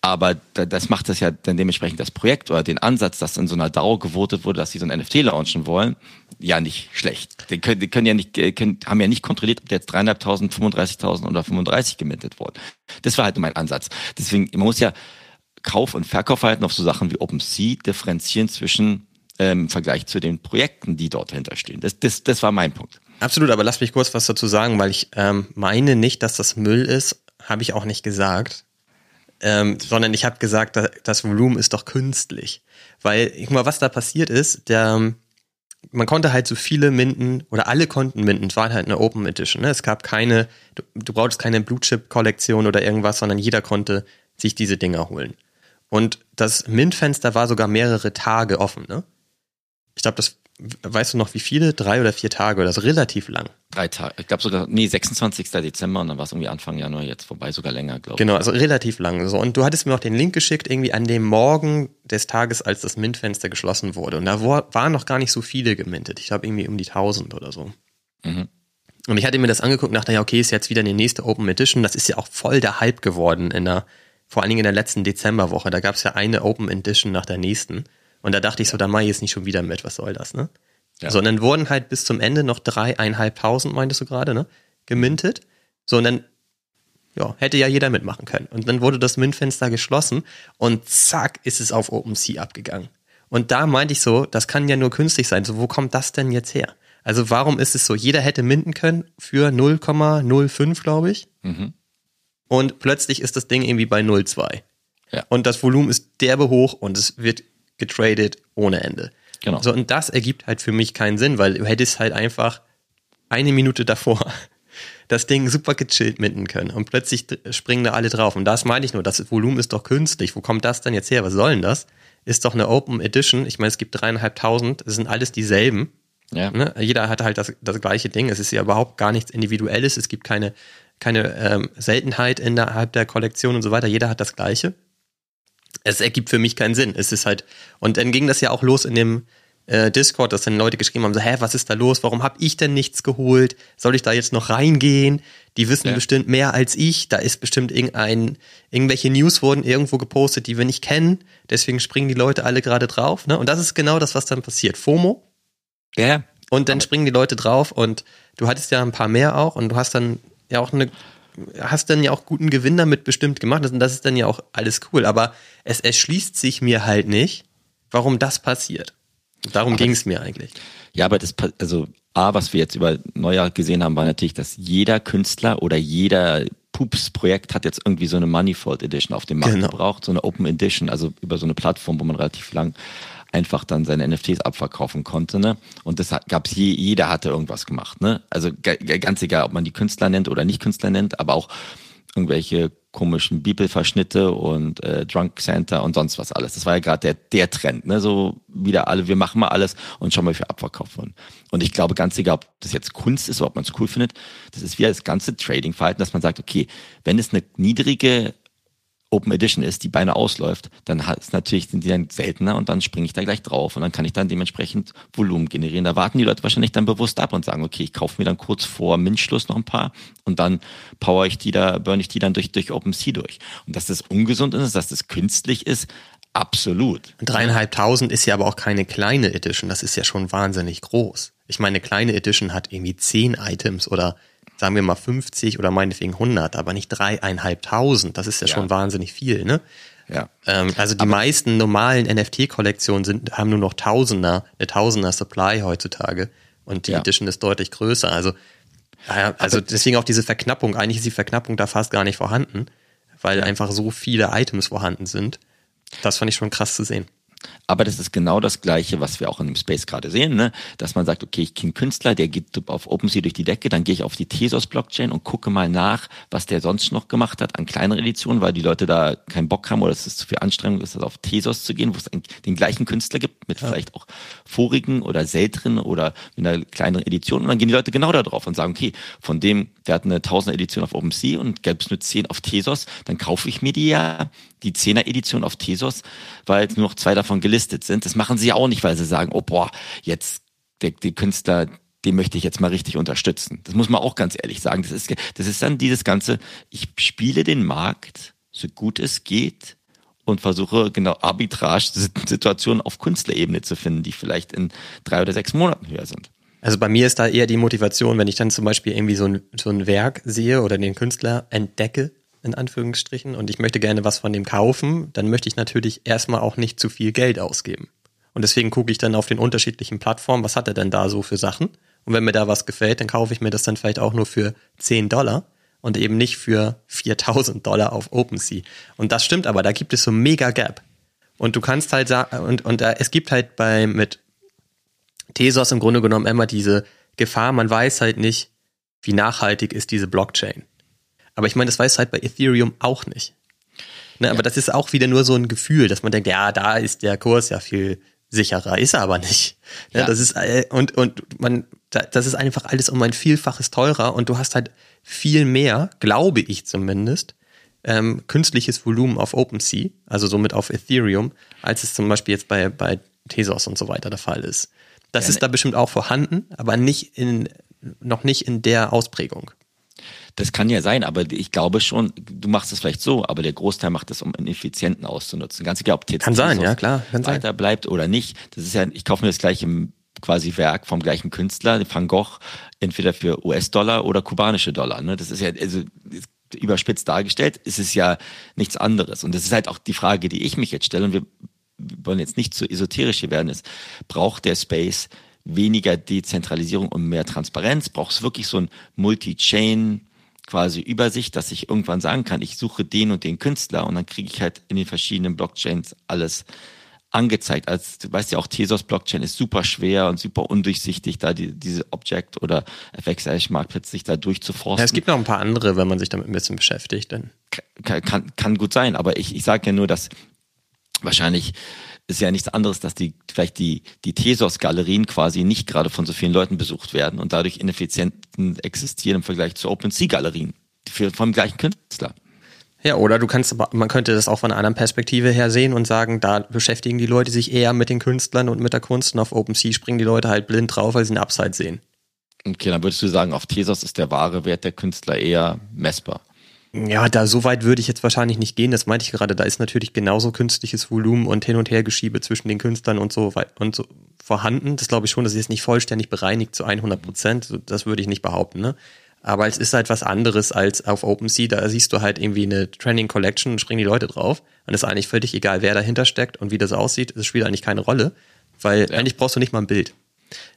Aber da, das macht das ja dann dementsprechend das Projekt oder den Ansatz, dass in so einer DAO gewotet wurde, dass sie so ein NFT launchen wollen, ja nicht schlecht. Die können, die können ja nicht, äh, können, haben ja nicht kontrolliert, ob jetzt 3.500, 35.000 oder 35 gemintet wurden. Das war halt mein Ansatz. Deswegen, man muss ja Kauf- und Verkaufverhalten auf so Sachen wie OpenSea differenzieren zwischen ähm, im Vergleich zu den Projekten, die dort dahinter stehen. Das, das, das war mein Punkt. Absolut, aber lass mich kurz was dazu sagen, weil ich ähm, meine nicht, dass das Müll ist, habe ich auch nicht gesagt. Ähm, sondern ich habe gesagt, da, das Volumen ist doch künstlich. Weil, guck mal, was da passiert ist, der, ähm, man konnte halt so viele Minden oder alle konnten minden. Es war halt eine Open Edition. Ne? Es gab keine, du, du brauchst keine Blue Chip Kollektion oder irgendwas, sondern jeder konnte sich diese Dinger holen. Und das Mint-Fenster war sogar mehrere Tage offen. Ne? Ich glaube, das weißt du noch wie viele? Drei oder vier Tage oder so relativ lang. Drei Tage, ich glaube sogar, nee, 26. Dezember und dann war es irgendwie Anfang Januar jetzt vorbei, sogar länger, glaube ich. Genau, also relativ lang. So. Und du hattest mir noch den Link geschickt, irgendwie an dem Morgen des Tages, als das Mint-Fenster geschlossen wurde. Und da war, waren noch gar nicht so viele gemintet. Ich glaube irgendwie um die 1000 oder so. Mhm. Und ich hatte mir das angeguckt und dachte, ja, okay, ist jetzt wieder eine nächste Open Edition. Das ist ja auch voll der Hype geworden in der, vor allen Dingen in der letzten Dezemberwoche. Da gab es ja eine Open Edition nach der nächsten. Und da dachte ich so, da mache ich jetzt nicht schon wieder mit, was soll das, ne? Ja. Sondern wurden halt bis zum Ende noch dreieinhalbtausend, meintest du gerade, ne? Gemintet. So, und dann, ja, hätte ja jeder mitmachen können. Und dann wurde das Mintfenster geschlossen und zack, ist es auf OpenSea abgegangen. Und da meinte ich so, das kann ja nur künstlich sein. So, wo kommt das denn jetzt her? Also warum ist es so, jeder hätte minden können für 0,05, glaube ich. Mhm. Und plötzlich ist das Ding irgendwie bei 0,2. Ja. Und das Volumen ist derbe hoch und es wird getradet ohne Ende. Genau. So, und das ergibt halt für mich keinen Sinn, weil du hättest halt einfach eine Minute davor das Ding super gechillt minden können und plötzlich springen da alle drauf. Und das meine ich nur, das Volumen ist doch künstlich. Wo kommt das denn jetzt her? Was soll denn das? Ist doch eine Open Edition. Ich meine, es gibt dreieinhalbtausend, es sind alles dieselben. Ja. Ne? Jeder hat halt das, das gleiche Ding. Es ist ja überhaupt gar nichts Individuelles. Es gibt keine, keine ähm, Seltenheit innerhalb der Kollektion und so weiter. Jeder hat das Gleiche. Es ergibt für mich keinen Sinn. Es ist halt, und dann ging das ja auch los in dem äh, Discord, dass dann Leute geschrieben haben, so, hä, was ist da los? Warum habe ich denn nichts geholt? Soll ich da jetzt noch reingehen? Die wissen Ja. bestimmt mehr als ich. Da ist bestimmt irgendein, irgendwelche News wurden irgendwo gepostet, die wir nicht kennen. Deswegen springen die Leute alle gerade drauf. Ne? Und das ist genau das, was dann passiert. FOMO, Ja, und dann springen die Leute drauf und du hattest ja ein paar mehr auch und du hast dann ja auch eine, hast dann ja auch guten Gewinn damit bestimmt gemacht und das ist dann ja auch alles cool. Aber es erschließt sich mir halt nicht, warum das passiert. Darum ging es mir eigentlich. Ja, aber das, also A, was wir jetzt über Neujahr gesehen haben, war natürlich, dass jeder Künstler oder jeder Pups-Projekt hat jetzt irgendwie so eine Manifold Edition auf dem Markt Genau. gebraucht, so eine Open Edition, also über so eine Plattform, wo man relativ lang einfach dann seine NFTs abverkaufen konnte, ne? Und das hat- gab's je, jeder hatte irgendwas gemacht, ne? Also ganz egal, ob man die Künstler nennt oder nicht Künstler nennt, aber auch irgendwelche komischen Bibelverschnitte und äh, Drunk Center und sonst was alles. Das war ja gerade der, der Trend, ne? So wieder alle, wir machen mal alles und schauen mal, wie wir abverkauft wurden. Und ich glaube, ganz egal, ob das jetzt Kunst ist oder ob man es cool findet, das ist wieder das ganze Trading-Verhalten, dass man sagt, okay, wenn es eine niedrige Open Edition ist, die beinahe ausläuft, dann es natürlich, sind die dann seltener und dann springe ich da gleich drauf und dann kann ich dann dementsprechend Volumen generieren. Da warten die Leute wahrscheinlich dann bewusst ab und sagen, okay, ich kaufe mir dann kurz vor Mindschluss noch ein paar und dann power ich die da, burn ich die dann durch, durch OpenSea durch. Und dass das ungesund ist, dass das künstlich ist, absolut. Dreieinhalbtausend ist ja aber auch keine kleine Edition, das ist ja schon wahnsinnig groß. Ich meine, eine kleine Edition hat irgendwie zehn Items oder sagen wir mal 50 oder meinetwegen 100, aber nicht dreieinhalbtausend. Das ist ja, Ja. schon wahnsinnig viel, ne? Ja. Ähm, also die meisten normalen NFT-Kollektionen sind, haben nur noch Tausender, eine Tausender Supply heutzutage. Und die Ja. Edition ist deutlich größer. Also, also deswegen auch diese Verknappung. Eigentlich ist die Verknappung da fast gar nicht vorhanden, weil einfach so viele Items vorhanden sind. Das fand ich schon krass zu sehen. Aber das ist genau das Gleiche, was wir auch in dem Space gerade sehen, ne? dass man sagt, okay, ich kenne Künstler, der geht auf OpenSea durch die Decke, dann gehe ich auf die Tezos-Blockchain und gucke mal nach, was der sonst noch gemacht hat an kleineren Editionen, weil die Leute da keinen Bock haben oder es ist zu viel Anstrengung ist, auf Tezos zu gehen, wo es den gleichen Künstler gibt, mit vielleicht auch vorigen oder seltenen oder mit einer kleineren Edition. Und dann gehen die Leute genau da drauf und sagen, okay, von dem der hat eine 1000er Edition auf OpenSea und gäbe es nur 10 auf Tesos, dann kaufe ich mir die ja, die 10er Edition auf Tesos, weil nur noch zwei davon gelistet sind. Das machen sie ja auch nicht, weil sie sagen, oh boah, jetzt der, die Künstler, den möchte ich jetzt mal richtig unterstützen. Das muss man auch ganz ehrlich sagen. Das ist, das ist dann dieses ganze, ich spiele den Markt so gut es geht und versuche genau Arbitrage-Situationen auf Künstlerebene zu finden, die vielleicht in drei oder sechs Monaten höher sind. Also bei mir ist da eher die Motivation, wenn ich dann zum Beispiel irgendwie so ein, so ein Werk sehe oder den Künstler entdecke, in Anführungsstrichen, und ich möchte gerne was von dem kaufen, dann möchte ich natürlich erstmal auch nicht zu viel Geld ausgeben. Und deswegen gucke ich dann auf den unterschiedlichen Plattformen, was hat er denn da so für Sachen? Und wenn mir da was gefällt, dann kaufe ich mir das dann vielleicht auch nur für 10 Dollar und eben nicht für 4000 Dollar auf OpenSea. Und das stimmt aber, da gibt es so mega Gap. Und du kannst halt sagen, und, und äh, es gibt halt bei, mit Tesos im Grunde genommen immer diese Gefahr, man weiß halt nicht, wie nachhaltig ist diese Blockchain. Aber ich meine, das weiß halt bei Ethereum auch nicht. Ne, ja. Aber das ist auch wieder nur so ein Gefühl, dass man denkt, ja, da ist der Kurs ja viel sicherer, ist er aber nicht. Ne, ja. Das ist, äh, und, und man, das ist einfach alles um ein Vielfaches teurer und du hast halt viel mehr, glaube ich zumindest, ähm, künstliches Volumen auf OpenSea, also somit auf Ethereum, als es zum Beispiel jetzt bei, bei Tezos und so weiter der Fall ist. Das ja, ist ne. da bestimmt auch vorhanden, aber nicht in, noch nicht in der Ausprägung. Das kann ja sein, aber ich glaube schon, du machst es vielleicht so, aber der Großteil macht es, um einen effizienten auszunutzen. Ganz egal, ob jetzt kann sein, ja klar, kann weiter sein. bleibt oder nicht. Das ist ja, ich kaufe mir das gleiche quasi Werk vom gleichen Künstler, Van Gogh, entweder für US-Dollar oder kubanische Dollar. Ne? Das ist ja, also überspitzt dargestellt, ist es ja nichts anderes. Und das ist halt auch die Frage, die ich mich jetzt stelle, und wir wollen jetzt nicht zu esoterisch hier werden, ist, braucht der Space weniger Dezentralisierung und mehr Transparenz? Braucht es wirklich so ein Multi-Chain quasi Übersicht, dass ich irgendwann sagen kann, ich suche den und den Künstler und dann kriege ich halt in den verschiedenen Blockchains alles angezeigt. Als du weißt ja auch, Tesos Blockchain ist super schwer und super undurchsichtig, da die, diese Object oder FXH Marktplätze sich da durchzuforsten. Ja, es gibt noch ein paar andere, wenn man sich damit ein bisschen beschäftigt. Dann. Kann, kann, kann gut sein, aber ich, ich sage ja nur, dass wahrscheinlich ist ja nichts anderes, dass die vielleicht die, die Tesos-Galerien quasi nicht gerade von so vielen Leuten besucht werden und dadurch ineffizient existieren im Vergleich zu OpenSea-Galerien vom gleichen Künstler. Ja, oder du kannst, man könnte das auch von einer anderen Perspektive her sehen und sagen, da beschäftigen die Leute sich eher mit den Künstlern und mit der Kunst und auf OpenSea springen die Leute halt blind drauf, weil sie einen Upside sehen. Okay, dann würdest du sagen, auf Tesos ist der wahre Wert der Künstler eher messbar. Ja, da so weit würde ich jetzt wahrscheinlich nicht gehen. Das meinte ich gerade. Da ist natürlich genauso künstliches Volumen und Hin- und Hergeschiebe zwischen den Künstlern und so und so vorhanden. Das glaube ich schon. Das ist jetzt nicht vollständig bereinigt zu 100 Prozent. Das würde ich nicht behaupten. Ne? Aber es ist halt was anderes als auf OpenSea. Da siehst du halt irgendwie eine Trending Collection und springen die Leute drauf. Und es ist eigentlich völlig egal, wer dahinter steckt und wie das aussieht. Es spielt eigentlich keine Rolle, weil ja. eigentlich brauchst du nicht mal ein Bild.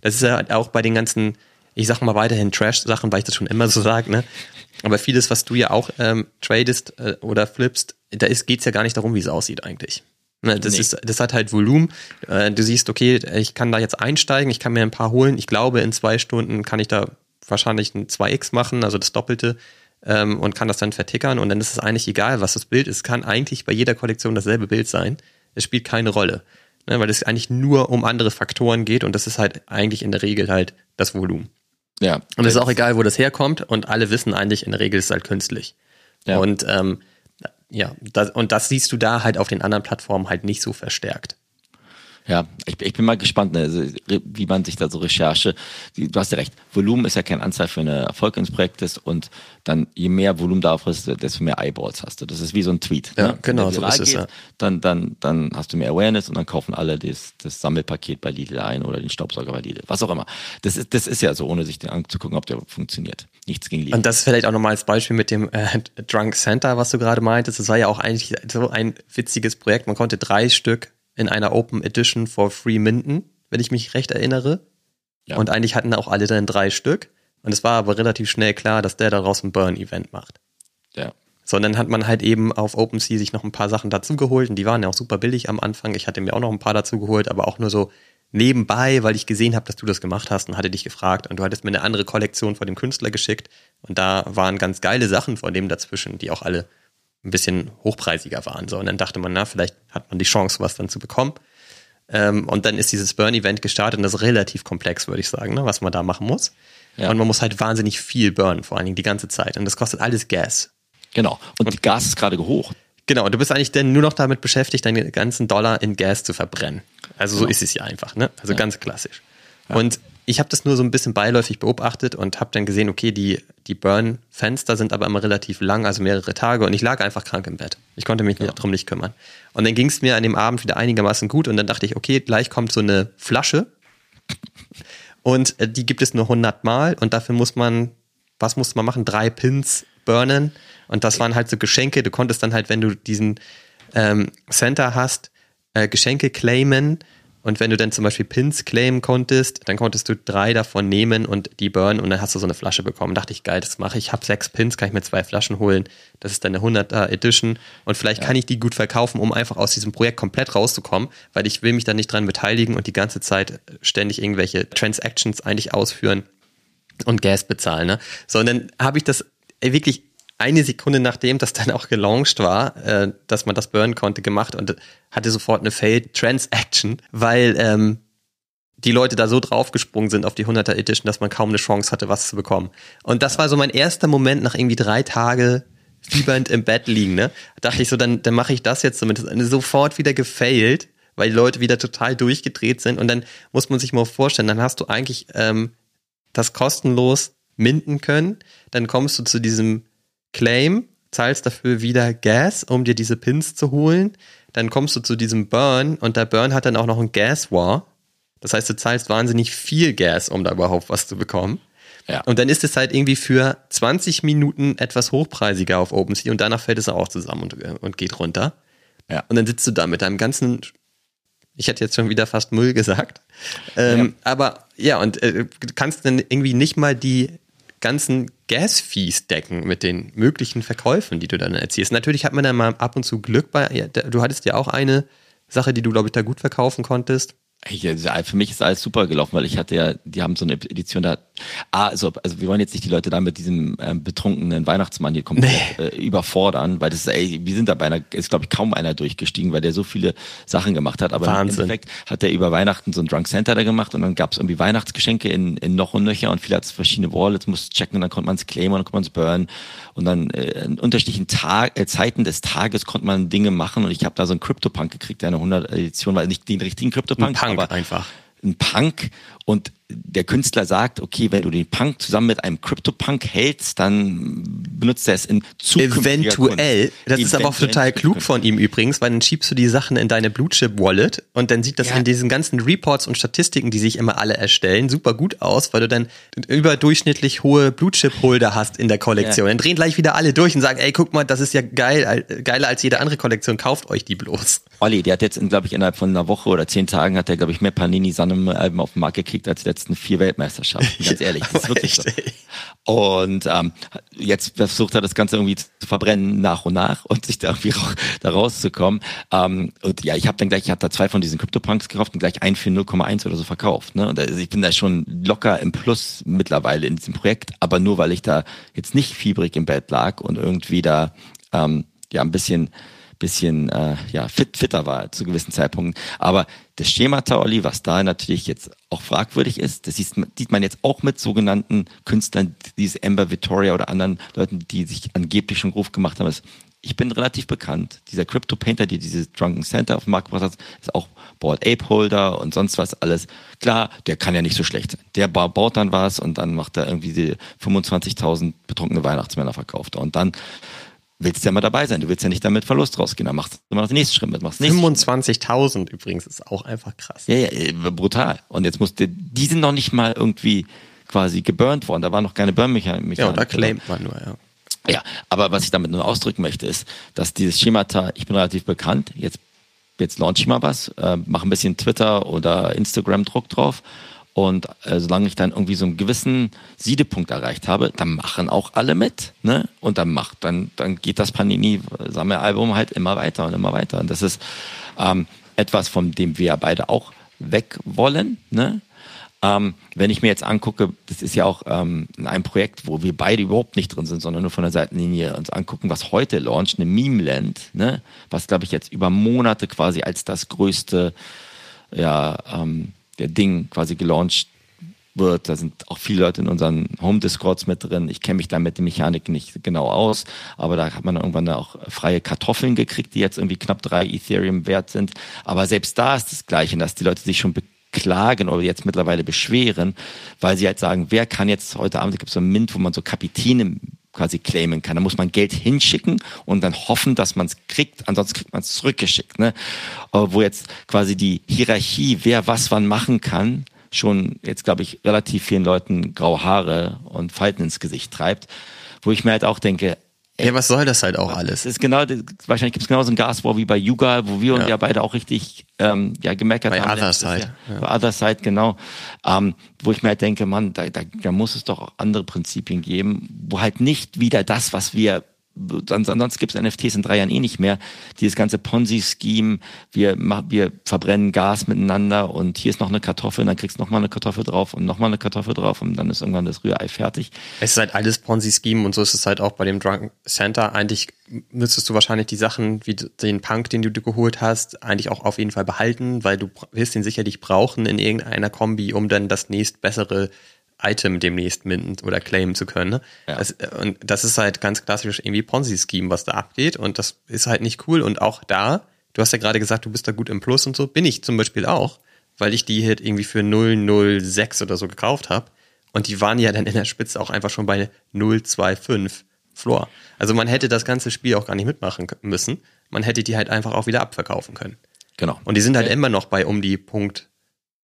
Das ist ja auch bei den ganzen, ich sag mal weiterhin Trash-Sachen, weil ich das schon immer so sage, ne? Aber vieles, was du ja auch ähm, tradest äh, oder flippst, da geht es ja gar nicht darum, wie es aussieht eigentlich. Ne, das, nee. ist, das hat halt Volumen. Äh, du siehst, okay, ich kann da jetzt einsteigen, ich kann mir ein paar holen. Ich glaube, in zwei Stunden kann ich da wahrscheinlich ein 2x machen, also das Doppelte, ähm, und kann das dann vertickern. Und dann ist es eigentlich egal, was das Bild ist. Es kann eigentlich bei jeder Kollektion dasselbe Bild sein. Es spielt keine Rolle. Ne, weil es eigentlich nur um andere Faktoren geht und das ist halt eigentlich in der Regel halt das Volumen. Ja. Und es ist auch egal, wo das herkommt und alle wissen eigentlich, in der Regel ist es halt künstlich. Ja. Und ähm, ja, das, und das siehst du da halt auf den anderen Plattformen halt nicht so verstärkt. Ja, ich, ich bin mal gespannt, ne, also, wie man sich da so Recherche, du hast ja recht, Volumen ist ja kein Anzahl für eine Erfolg ins Projekt ist und dann je mehr Volumen da ist, desto mehr Eyeballs hast du. Das ist wie so ein Tweet. Ja, ne? genau, so ist es, ja. Dann, dann, dann hast du mehr Awareness und dann kaufen alle das, das Sammelpaket bei Lidl ein oder den Staubsauger bei Lidl, was auch immer. Das ist, das ist ja so, ohne sich den anzugucken, ob der funktioniert. Nichts gegen Lidl. Und das vielleicht auch nochmal als Beispiel mit dem äh, Drunk Center, was du gerade meintest. Das war ja auch eigentlich so ein witziges Projekt. Man konnte drei Stück in einer Open Edition for Free Minden, wenn ich mich recht erinnere. Ja. Und eigentlich hatten auch alle dann drei Stück. Und es war aber relativ schnell klar, dass der daraus ein Burn-Event macht. Ja. Sondern hat man halt eben auf OpenSea sich noch ein paar Sachen dazugeholt und die waren ja auch super billig am Anfang. Ich hatte mir auch noch ein paar dazugeholt, aber auch nur so nebenbei, weil ich gesehen habe, dass du das gemacht hast und hatte dich gefragt und du hattest mir eine andere Kollektion von dem Künstler geschickt und da waren ganz geile Sachen von dem dazwischen, die auch alle ein bisschen hochpreisiger waren. So. Und dann dachte man, na, vielleicht hat man die Chance, was dann zu bekommen. Ähm, und dann ist dieses Burn-Event gestartet und das ist relativ komplex, würde ich sagen, ne, was man da machen muss. Ja. Und man muss halt wahnsinnig viel burnen, vor allen Dingen die ganze Zeit. Und das kostet alles Gas. Genau. Und, und Gas ist gerade hoch. Genau, du bist eigentlich dann nur noch damit beschäftigt, deinen ganzen Dollar in Gas zu verbrennen. Also so genau. ist es ja einfach, ne? Also ja. ganz klassisch. Ja. Und ich habe das nur so ein bisschen beiläufig beobachtet und habe dann gesehen, okay, die, die Burn-Fenster sind aber immer relativ lang, also mehrere Tage und ich lag einfach krank im Bett. Ich konnte mich ja. darum nicht kümmern. Und dann ging es mir an dem Abend wieder einigermaßen gut und dann dachte ich, okay, gleich kommt so eine Flasche und äh, die gibt es nur 100 Mal und dafür muss man, was muss man machen? Drei Pins burnen und das waren halt so Geschenke. Du konntest dann halt, wenn du diesen ähm, Center hast, äh, Geschenke claimen und wenn du dann zum Beispiel Pins claimen konntest, dann konntest du drei davon nehmen und die burnen und dann hast du so eine Flasche bekommen. Dachte ich, geil, das mache ich. Ich habe sechs Pins, kann ich mir zwei Flaschen holen. Das ist dann eine 100er Edition und vielleicht ja. kann ich die gut verkaufen, um einfach aus diesem Projekt komplett rauszukommen, weil ich will mich da nicht dran beteiligen und die ganze Zeit ständig irgendwelche Transactions eigentlich ausführen und Gas bezahlen. Ne? So, und dann habe ich das wirklich eine Sekunde nachdem das dann auch gelauncht war, äh, dass man das burnen konnte, gemacht und hatte sofort eine Failed Transaction, weil ähm, die Leute da so draufgesprungen sind auf die 100er Edition, dass man kaum eine Chance hatte, was zu bekommen. Und das war so mein erster Moment nach irgendwie drei Tage fiebernd im Bett liegen. Ne? Da dachte ich so, dann, dann mache ich das jetzt zumindest. sofort wieder gefailt, weil die Leute wieder total durchgedreht sind. Und dann muss man sich mal vorstellen, dann hast du eigentlich ähm, das kostenlos minden können. Dann kommst du zu diesem Claim, zahlst dafür wieder Gas, um dir diese Pins zu holen. Dann kommst du zu diesem Burn und der Burn hat dann auch noch ein Gas War. Das heißt, du zahlst wahnsinnig viel Gas, um da überhaupt was zu bekommen. Ja. Und dann ist es halt irgendwie für 20 Minuten etwas hochpreisiger auf OpenSea und danach fällt es auch zusammen und, und geht runter. Ja. Und dann sitzt du da mit deinem ganzen, ich hätte jetzt schon wieder fast Müll gesagt. Ähm, ja. Aber ja, und äh, kannst dann irgendwie nicht mal die ganzen Gas-Fees decken mit den möglichen Verkäufen, die du dann erzielst. Natürlich hat man dann mal ab und zu Glück bei, ja, du hattest ja auch eine Sache, die du, glaube ich, da gut verkaufen konntest. Für mich ist alles super gelaufen, weil ich hatte ja, die haben so eine Edition da. Ah, also, also wir wollen jetzt nicht die Leute da mit diesem ähm, betrunkenen Weihnachtsmann hier komplett nee. äh, überfordern, weil das ist, ey, wir sind da bei einer, ist glaube ich kaum einer durchgestiegen, weil der so viele Sachen gemacht hat. Aber Wahnsinn. im Endeffekt hat er über Weihnachten so ein Drunk Center da gemacht und dann gab es irgendwie Weihnachtsgeschenke in, in noch und nöcher und viele hat verschiedene Wallets, musste checken und dann konnte man es claimen und dann konnte man es burnen und dann äh, in unterschiedlichen Tag, äh, Zeiten des Tages konnte man Dinge machen und ich habe da so einen Crypto-Punk gekriegt, der eine 100 Edition war, nicht den richtigen Crypto-Punk, aber einfach ein Punk und der Künstler sagt, okay, wenn du den Punk zusammen mit einem Crypto-Punk hältst, dann benutzt er es in Zukunft. Eventuell. Das Eventuell ist aber auch total klug von ihm übrigens, weil dann schiebst du die Sachen in deine Bluechip-Wallet und dann sieht das ja. in diesen ganzen Reports und Statistiken, die sich immer alle erstellen, super gut aus, weil du dann überdurchschnittlich hohe Bluechip-Holder hast in der Kollektion. Ja. Dann drehen gleich wieder alle durch und sagen, ey, guck mal, das ist ja geil, geiler als jede andere Kollektion, kauft euch die bloß. Olli, der hat jetzt, glaube ich, innerhalb von einer Woche oder zehn Tagen hat er, glaube ich, mehr Panini-Sammel-Alben auf den Markt gekriegt als der letzten vier Weltmeisterschaften, ganz ehrlich. Das ist wirklich so. Und ähm, jetzt versucht er das Ganze irgendwie zu verbrennen nach und nach und sich da irgendwie da rauszukommen. Ähm, und ja, ich habe dann gleich, ich habe da zwei von diesen CryptoPunks gekauft und gleich einen für 0,1 oder so verkauft. Ne? Und also ich bin da schon locker im Plus mittlerweile in diesem Projekt, aber nur weil ich da jetzt nicht fiebrig im Bett lag und irgendwie da ähm, ja ein bisschen bisschen äh, ja, fit, fitter war zu gewissen Zeitpunkten. Aber das Schemata, Olli, was da natürlich jetzt auch fragwürdig ist, das sieht, man jetzt auch mit sogenannten Künstlern, diese Amber Victoria oder anderen Leuten, die sich angeblich schon Ruf gemacht haben, ist, ich bin relativ bekannt. Dieser Crypto Painter, der dieses Drunken Center auf den Markt gebracht hat, ist auch Board Ape Holder und sonst was alles. Klar, der kann ja nicht so schlecht sein. Der baut dann was und dann macht er irgendwie die 25.000 betrunkene Weihnachtsmänner verkauft. Und dann willst ja mal dabei sein. Du willst ja nicht damit Verlust rausgehen. Dann machst du immer noch den nächsten Schritt mit. 25.000 übrigens ist auch einfach krass. Ja, ja, äh, brutal. Und jetzt musste, die sind noch nicht mal irgendwie quasi geburnt worden. Da war noch keine Burn-Mechanik. Ja, da claimt man nur, ja. Ja, aber was ich damit nur ausdrücken möchte, ist, dass dieses Schemata, ich bin relativ bekannt, jetzt, jetzt launch ich mal was, äh, mache ein bisschen Twitter oder Instagram-Druck drauf und äh, solange ich dann irgendwie so einen gewissen Siedepunkt erreicht habe, dann machen auch alle mit. Ne? Und dann macht, dann, dann geht das Panini-Sammelalbum halt immer weiter und immer weiter. Und das ist ähm, etwas, von dem wir beide auch weg wollen. Ne? Ähm, wenn ich mir jetzt angucke, das ist ja auch ähm, ein Projekt, wo wir beide überhaupt nicht drin sind, sondern nur von der Seitenlinie uns angucken, was heute launcht, eine Meme-Land, ne? was glaube ich jetzt über Monate quasi als das größte ja, ähm, der Ding quasi gelauncht wird. Da sind auch viele Leute in unseren Home-Discords mit drin. Ich kenne mich da mit der Mechanik nicht genau aus, aber da hat man irgendwann auch freie Kartoffeln gekriegt, die jetzt irgendwie knapp drei Ethereum wert sind. Aber selbst da ist das Gleiche, dass die Leute sich schon beklagen oder jetzt mittlerweile beschweren, weil sie halt sagen, wer kann jetzt heute Abend, gibt es so ein Mint, wo man so Kapitäne quasi claimen kann. Da muss man Geld hinschicken und dann hoffen, dass man es kriegt, ansonsten kriegt man es zurückgeschickt. Ne? Wo jetzt quasi die Hierarchie, wer was wann machen kann, schon jetzt, glaube ich, relativ vielen Leuten graue Haare und Falten ins Gesicht treibt. Wo ich mir halt auch denke, ja, was soll das halt auch alles? Es ist genau, wahrscheinlich gibt es genauso ein Gaswar wie bei Yuga, wo wir uns ja beide auch richtig ähm, ja, gemeckert bei haben. Other Side. Ja. Bei Other Side, genau. Ähm, wo ich mir halt denke, Mann, da, da, da muss es doch auch andere Prinzipien geben, wo halt nicht wieder das, was wir ansonsten gibt es NFTs in drei Jahren eh nicht mehr. Dieses ganze Ponzi-Scheme, wir, wir verbrennen Gas miteinander und hier ist noch eine Kartoffel, und dann kriegst du noch mal eine Kartoffel drauf und noch mal eine Kartoffel drauf und dann ist irgendwann das Rührei fertig. Es ist halt alles Ponzi-Scheme und so ist es halt auch bei dem Drunk Center. Eigentlich müsstest du wahrscheinlich die Sachen, wie den Punk, den du dir geholt hast, eigentlich auch auf jeden Fall behalten, weil du wirst den sicherlich brauchen in irgendeiner Kombi, um dann das nächst bessere Item demnächst minden oder claimen zu können. Ne? Ja. Das, und das ist halt ganz klassisch irgendwie Ponzi-Scheme, was da abgeht. Und das ist halt nicht cool. Und auch da, du hast ja gerade gesagt, du bist da gut im Plus und so, bin ich zum Beispiel auch, weil ich die halt irgendwie für 006 oder so gekauft habe. Und die waren ja dann in der Spitze auch einfach schon bei 025 Floor. Also man hätte das ganze Spiel auch gar nicht mitmachen müssen. Man hätte die halt einfach auch wieder abverkaufen können. Genau. Und die sind halt ja. immer noch bei um die Punkt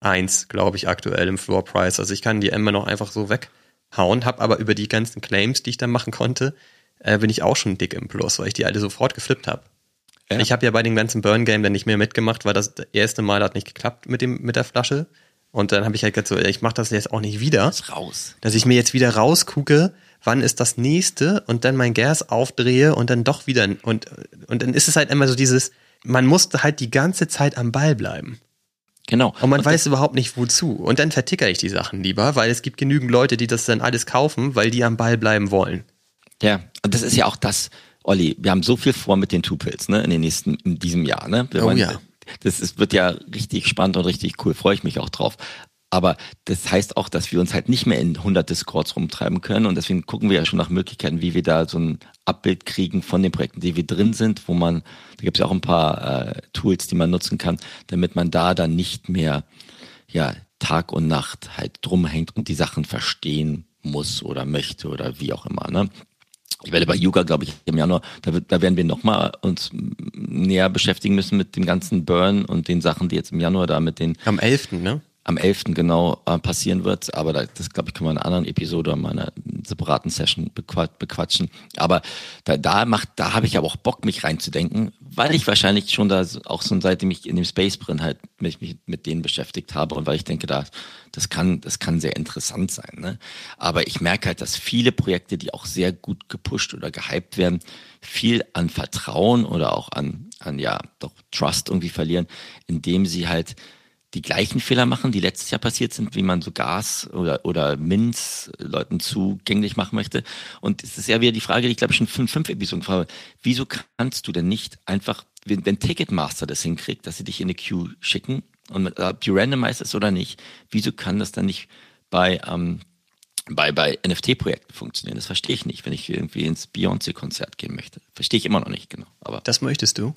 1, glaube ich, aktuell im Floor Price. Also ich kann die immer noch einfach so weghauen, habe aber über die ganzen Claims, die ich dann machen konnte, äh, bin ich auch schon dick im Plus, weil ich die alle sofort geflippt habe. Ja. Ich habe ja bei dem ganzen Burn Game dann nicht mehr mitgemacht, weil das erste Mal hat nicht geklappt mit dem mit der Flasche. Und dann habe ich halt gesagt so, ich mache das jetzt auch nicht wieder. Das raus. Dass ich mir jetzt wieder rausgucke, wann ist das nächste und dann mein Gas aufdrehe und dann doch wieder und und dann ist es halt immer so dieses, man musste halt die ganze Zeit am Ball bleiben. Genau. Und man und weiß überhaupt nicht wozu. Und dann vertickere ich die Sachen lieber, weil es gibt genügend Leute, die das dann alles kaufen, weil die am Ball bleiben wollen. Ja, und das ist ja auch das, Olli, wir haben so viel vor mit den Tupils, ne, in den nächsten, in diesem Jahr, ne? Wir oh wollen, ja. Das ist, wird ja richtig spannend und richtig cool, freue ich mich auch drauf. Aber das heißt auch, dass wir uns halt nicht mehr in 100 Discords rumtreiben können. Und deswegen gucken wir ja schon nach Möglichkeiten, wie wir da so ein Abbild kriegen von den Projekten, die wir drin sind, wo man, da gibt es ja auch ein paar äh, Tools, die man nutzen kann, damit man da dann nicht mehr ja, Tag und Nacht halt drum hängt und die Sachen verstehen muss oder möchte oder wie auch immer. Ne? Ich werde bei Yuga, glaube ich, im Januar, da, wird, da werden wir nochmal uns näher beschäftigen müssen mit dem ganzen Burn und den Sachen, die jetzt im Januar da mit den... Am 11., ne? Am 11. genau äh, passieren wird. Aber da, das, glaube ich, können wir in einer anderen Episode oder meiner separaten Session bequatschen. Aber da, da macht, da habe ich aber auch Bock, mich reinzudenken, weil ich wahrscheinlich schon da auch so seitdem ich in dem Space Brin halt mich, mich mit denen beschäftigt habe und weil ich denke, da, das kann, das kann sehr interessant sein. Ne? Aber ich merke halt, dass viele Projekte, die auch sehr gut gepusht oder gehypt werden, viel an Vertrauen oder auch an, an ja, doch Trust irgendwie verlieren, indem sie halt die gleichen Fehler machen, die letztes Jahr passiert sind, wie man so Gas oder, oder Minz Leuten zugänglich machen möchte. Und es ist ja wieder die Frage, die ich glaube schon fünf, fünf Episoden frage, wieso kannst du denn nicht einfach, wenn, wenn Ticketmaster das hinkriegt, dass sie dich in eine Queue schicken und ob die randomized ist oder nicht, wieso kann das dann nicht bei, ähm, bei, bei NFT-Projekten funktionieren? Das verstehe ich nicht, wenn ich irgendwie ins Beyoncé-Konzert gehen möchte. Verstehe ich immer noch nicht genau. Aber das möchtest du?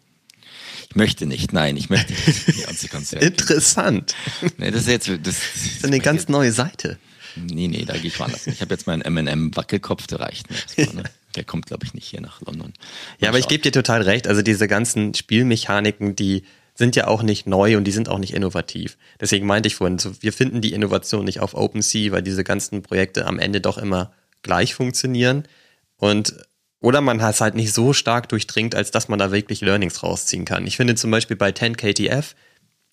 Ich möchte nicht, nein, ich möchte nicht Beyoncé-Konzert. Interessant. Nee, das ist jetzt das, das ist eine ganz neue Seite. Nee, nee, da gehe ich woanders. Ich habe jetzt meinen M&M Wackelkopf, der reicht mir erstmal, ne? Der kommt, glaube ich, nicht hier nach London. Ja, aber ich gebe dir total recht. Also diese ganzen Spielmechaniken, die sind ja auch nicht neu und die sind auch nicht innovativ. Deswegen meinte ich vorhin, so, wir finden die Innovation nicht auf OpenSea, weil diese ganzen Projekte am Ende doch immer gleich funktionieren. Und oder man hat es halt nicht so stark durchdringt, als dass man da wirklich Learnings rausziehen kann. Ich finde zum Beispiel bei 10KTF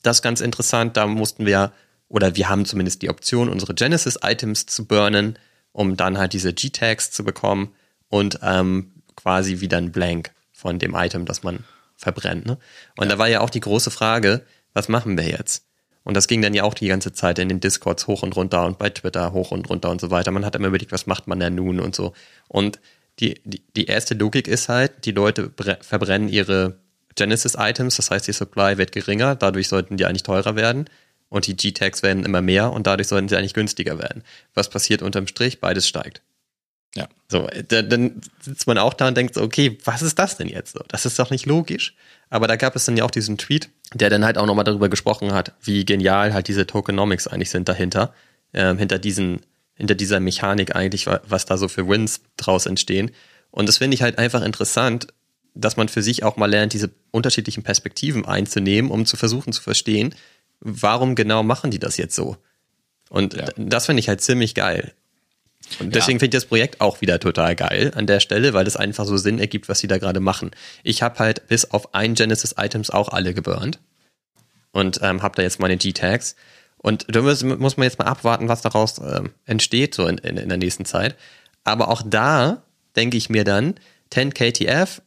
das ganz interessant. Da mussten wir, oder wir haben zumindest die Option, unsere Genesis-Items zu burnen, um dann halt diese G-Tags zu bekommen und ähm, quasi wieder ein Blank von dem Item, das man verbrennt. Ne? Und ja. da war ja auch die große Frage, was machen wir jetzt? Und das ging dann ja auch die ganze Zeit in den Discords hoch und runter und bei Twitter hoch und runter und so weiter. Man hat immer überlegt, was macht man denn nun und so. Und die, die, die erste Logik ist halt, die Leute verbrennen ihre Genesis-Items, das heißt, die Supply wird geringer, dadurch sollten die eigentlich teurer werden. Und die G-Tags werden immer mehr und dadurch sollten sie eigentlich günstiger werden. Was passiert unterm Strich? Beides steigt. Ja. So, da, dann sitzt man auch da und denkt so, okay, was ist das denn jetzt so? Das ist doch nicht logisch. Aber da gab es dann ja auch diesen Tweet, der dann halt auch nochmal darüber gesprochen hat, wie genial halt diese Tokenomics eigentlich sind dahinter, ähm, hinter diesen, hinter dieser Mechanik eigentlich, was da so für Wins draus entstehen. Und das finde ich halt einfach interessant, dass man für sich auch mal lernt, diese unterschiedlichen Perspektiven einzunehmen, um zu versuchen zu verstehen, warum genau machen die das jetzt so? Und ja. das finde ich halt ziemlich geil. Und deswegen ja. finde ich das Projekt auch wieder total geil an der Stelle, weil es einfach so Sinn ergibt, was sie da gerade machen. Ich habe halt bis auf ein Genesis-Items auch alle geburnt und ähm, habe da jetzt meine G-Tags. Und da muss, muss man jetzt mal abwarten, was daraus ähm, entsteht so in, in, in der nächsten Zeit. Aber auch da denke ich mir dann, 10 KTF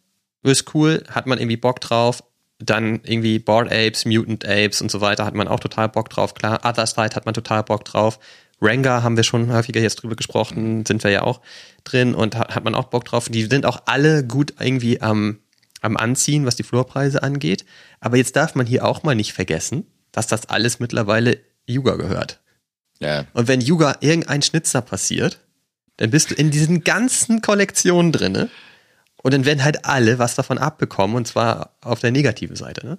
ist cool, hat man irgendwie Bock drauf. Dann irgendwie Board Apes, Mutant Apes und so weiter hat man auch total Bock drauf. Klar, Other Side hat man total Bock drauf. Ranga haben wir schon häufiger jetzt drüber gesprochen, sind wir ja auch drin und hat, hat man auch Bock drauf. Die sind auch alle gut irgendwie am, am Anziehen, was die Floorpreise angeht. Aber jetzt darf man hier auch mal nicht vergessen, dass das alles mittlerweile Yuga gehört. Ja. Und wenn Yuga irgendein Schnitzer passiert, dann bist du in diesen ganzen Kollektionen drinne und dann werden halt alle was davon abbekommen und zwar auf der negativen Seite. Ne?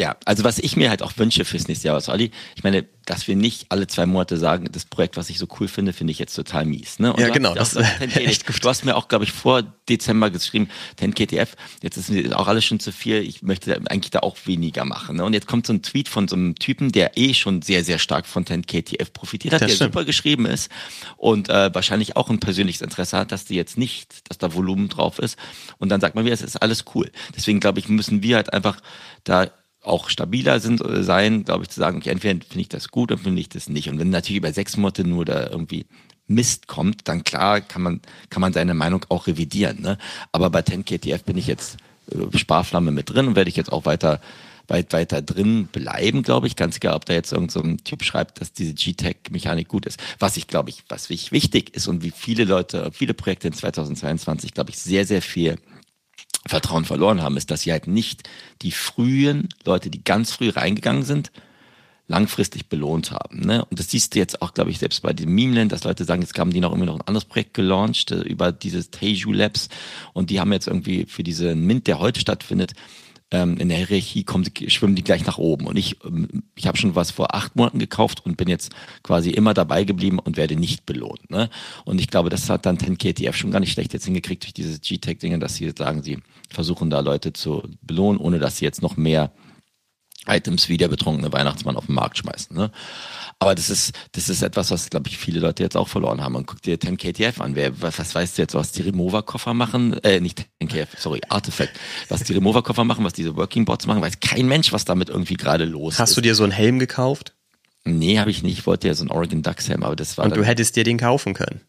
Ja, also was ich mir halt auch wünsche fürs nächste Jahr, was Olli, ich meine, dass wir nicht alle zwei Monate sagen, das Projekt, was ich so cool finde, finde ich jetzt total mies. Ne? Und ja, genau. Das ist echt gut. Du hast mir auch, glaube ich, vor Dezember geschrieben, 10 KTF, jetzt ist mir auch alles schon zu viel, ich möchte eigentlich da auch weniger machen. Ne? Und jetzt kommt so ein Tweet von so einem Typen, der eh schon sehr, sehr stark von 10 KTF profitiert hat, das der stimmt. super geschrieben ist und äh, wahrscheinlich auch ein persönliches Interesse hat, dass die jetzt nicht, dass da Volumen drauf ist. Und dann sagt man wieder, es ist alles cool. Deswegen, glaube ich, müssen wir halt einfach da auch stabiler sind äh, sein, glaube ich, zu sagen, okay, entweder finde ich das gut oder finde ich das nicht. Und wenn natürlich über sechs Monate nur da irgendwie Mist kommt, dann klar kann man, kann man seine Meinung auch revidieren. Ne? Aber bei 10KTF bin ich jetzt äh, Sparflamme mit drin und werde ich jetzt auch weiter weit weiter drin bleiben, glaube ich. Ganz egal, ob da jetzt irgendein so Typ schreibt, dass diese G-Tech-Mechanik gut ist. Was ich, glaube ich, was wichtig ist und wie viele Leute, viele Projekte in 2022, glaube ich, sehr, sehr viel Vertrauen verloren haben, ist, dass sie halt nicht die frühen Leute, die ganz früh reingegangen sind, langfristig belohnt haben. Ne? Und das siehst du jetzt auch, glaube ich, selbst bei dem Memeland, dass Leute sagen, jetzt haben die noch irgendwie noch ein anderes Projekt gelauncht äh, über dieses Teju Labs und die haben jetzt irgendwie für diesen Mint, der heute stattfindet, ähm, in der Hierarchie kommen, schwimmen die gleich nach oben. Und ich, ähm, ich habe schon was vor acht Monaten gekauft und bin jetzt quasi immer dabei geblieben und werde nicht belohnt. Ne? Und ich glaube, das hat dann 10KTF schon gar nicht schlecht jetzt hingekriegt durch diese G-Tech-Dinge, dass sie sagen, sie versuchen da Leute zu belohnen, ohne dass sie jetzt noch mehr Items wie der betrunkene Weihnachtsmann auf den Markt schmeißen. Ne? Aber das ist, das ist etwas, was, glaube ich, viele Leute jetzt auch verloren haben. Und guck dir 10KTF an. Wer, was, was weißt du jetzt, was die Remover-Koffer machen? Äh, nicht 10KF, sorry, Artifact. Was die Remover-Koffer machen, was diese Working Bots machen, weiß kein Mensch, was damit irgendwie gerade los Hast ist. Hast du dir so einen Helm gekauft? Nee, habe ich nicht. Ich wollte ja so einen Oregon Ducks Helm, aber das war. Und du hättest dir den kaufen können.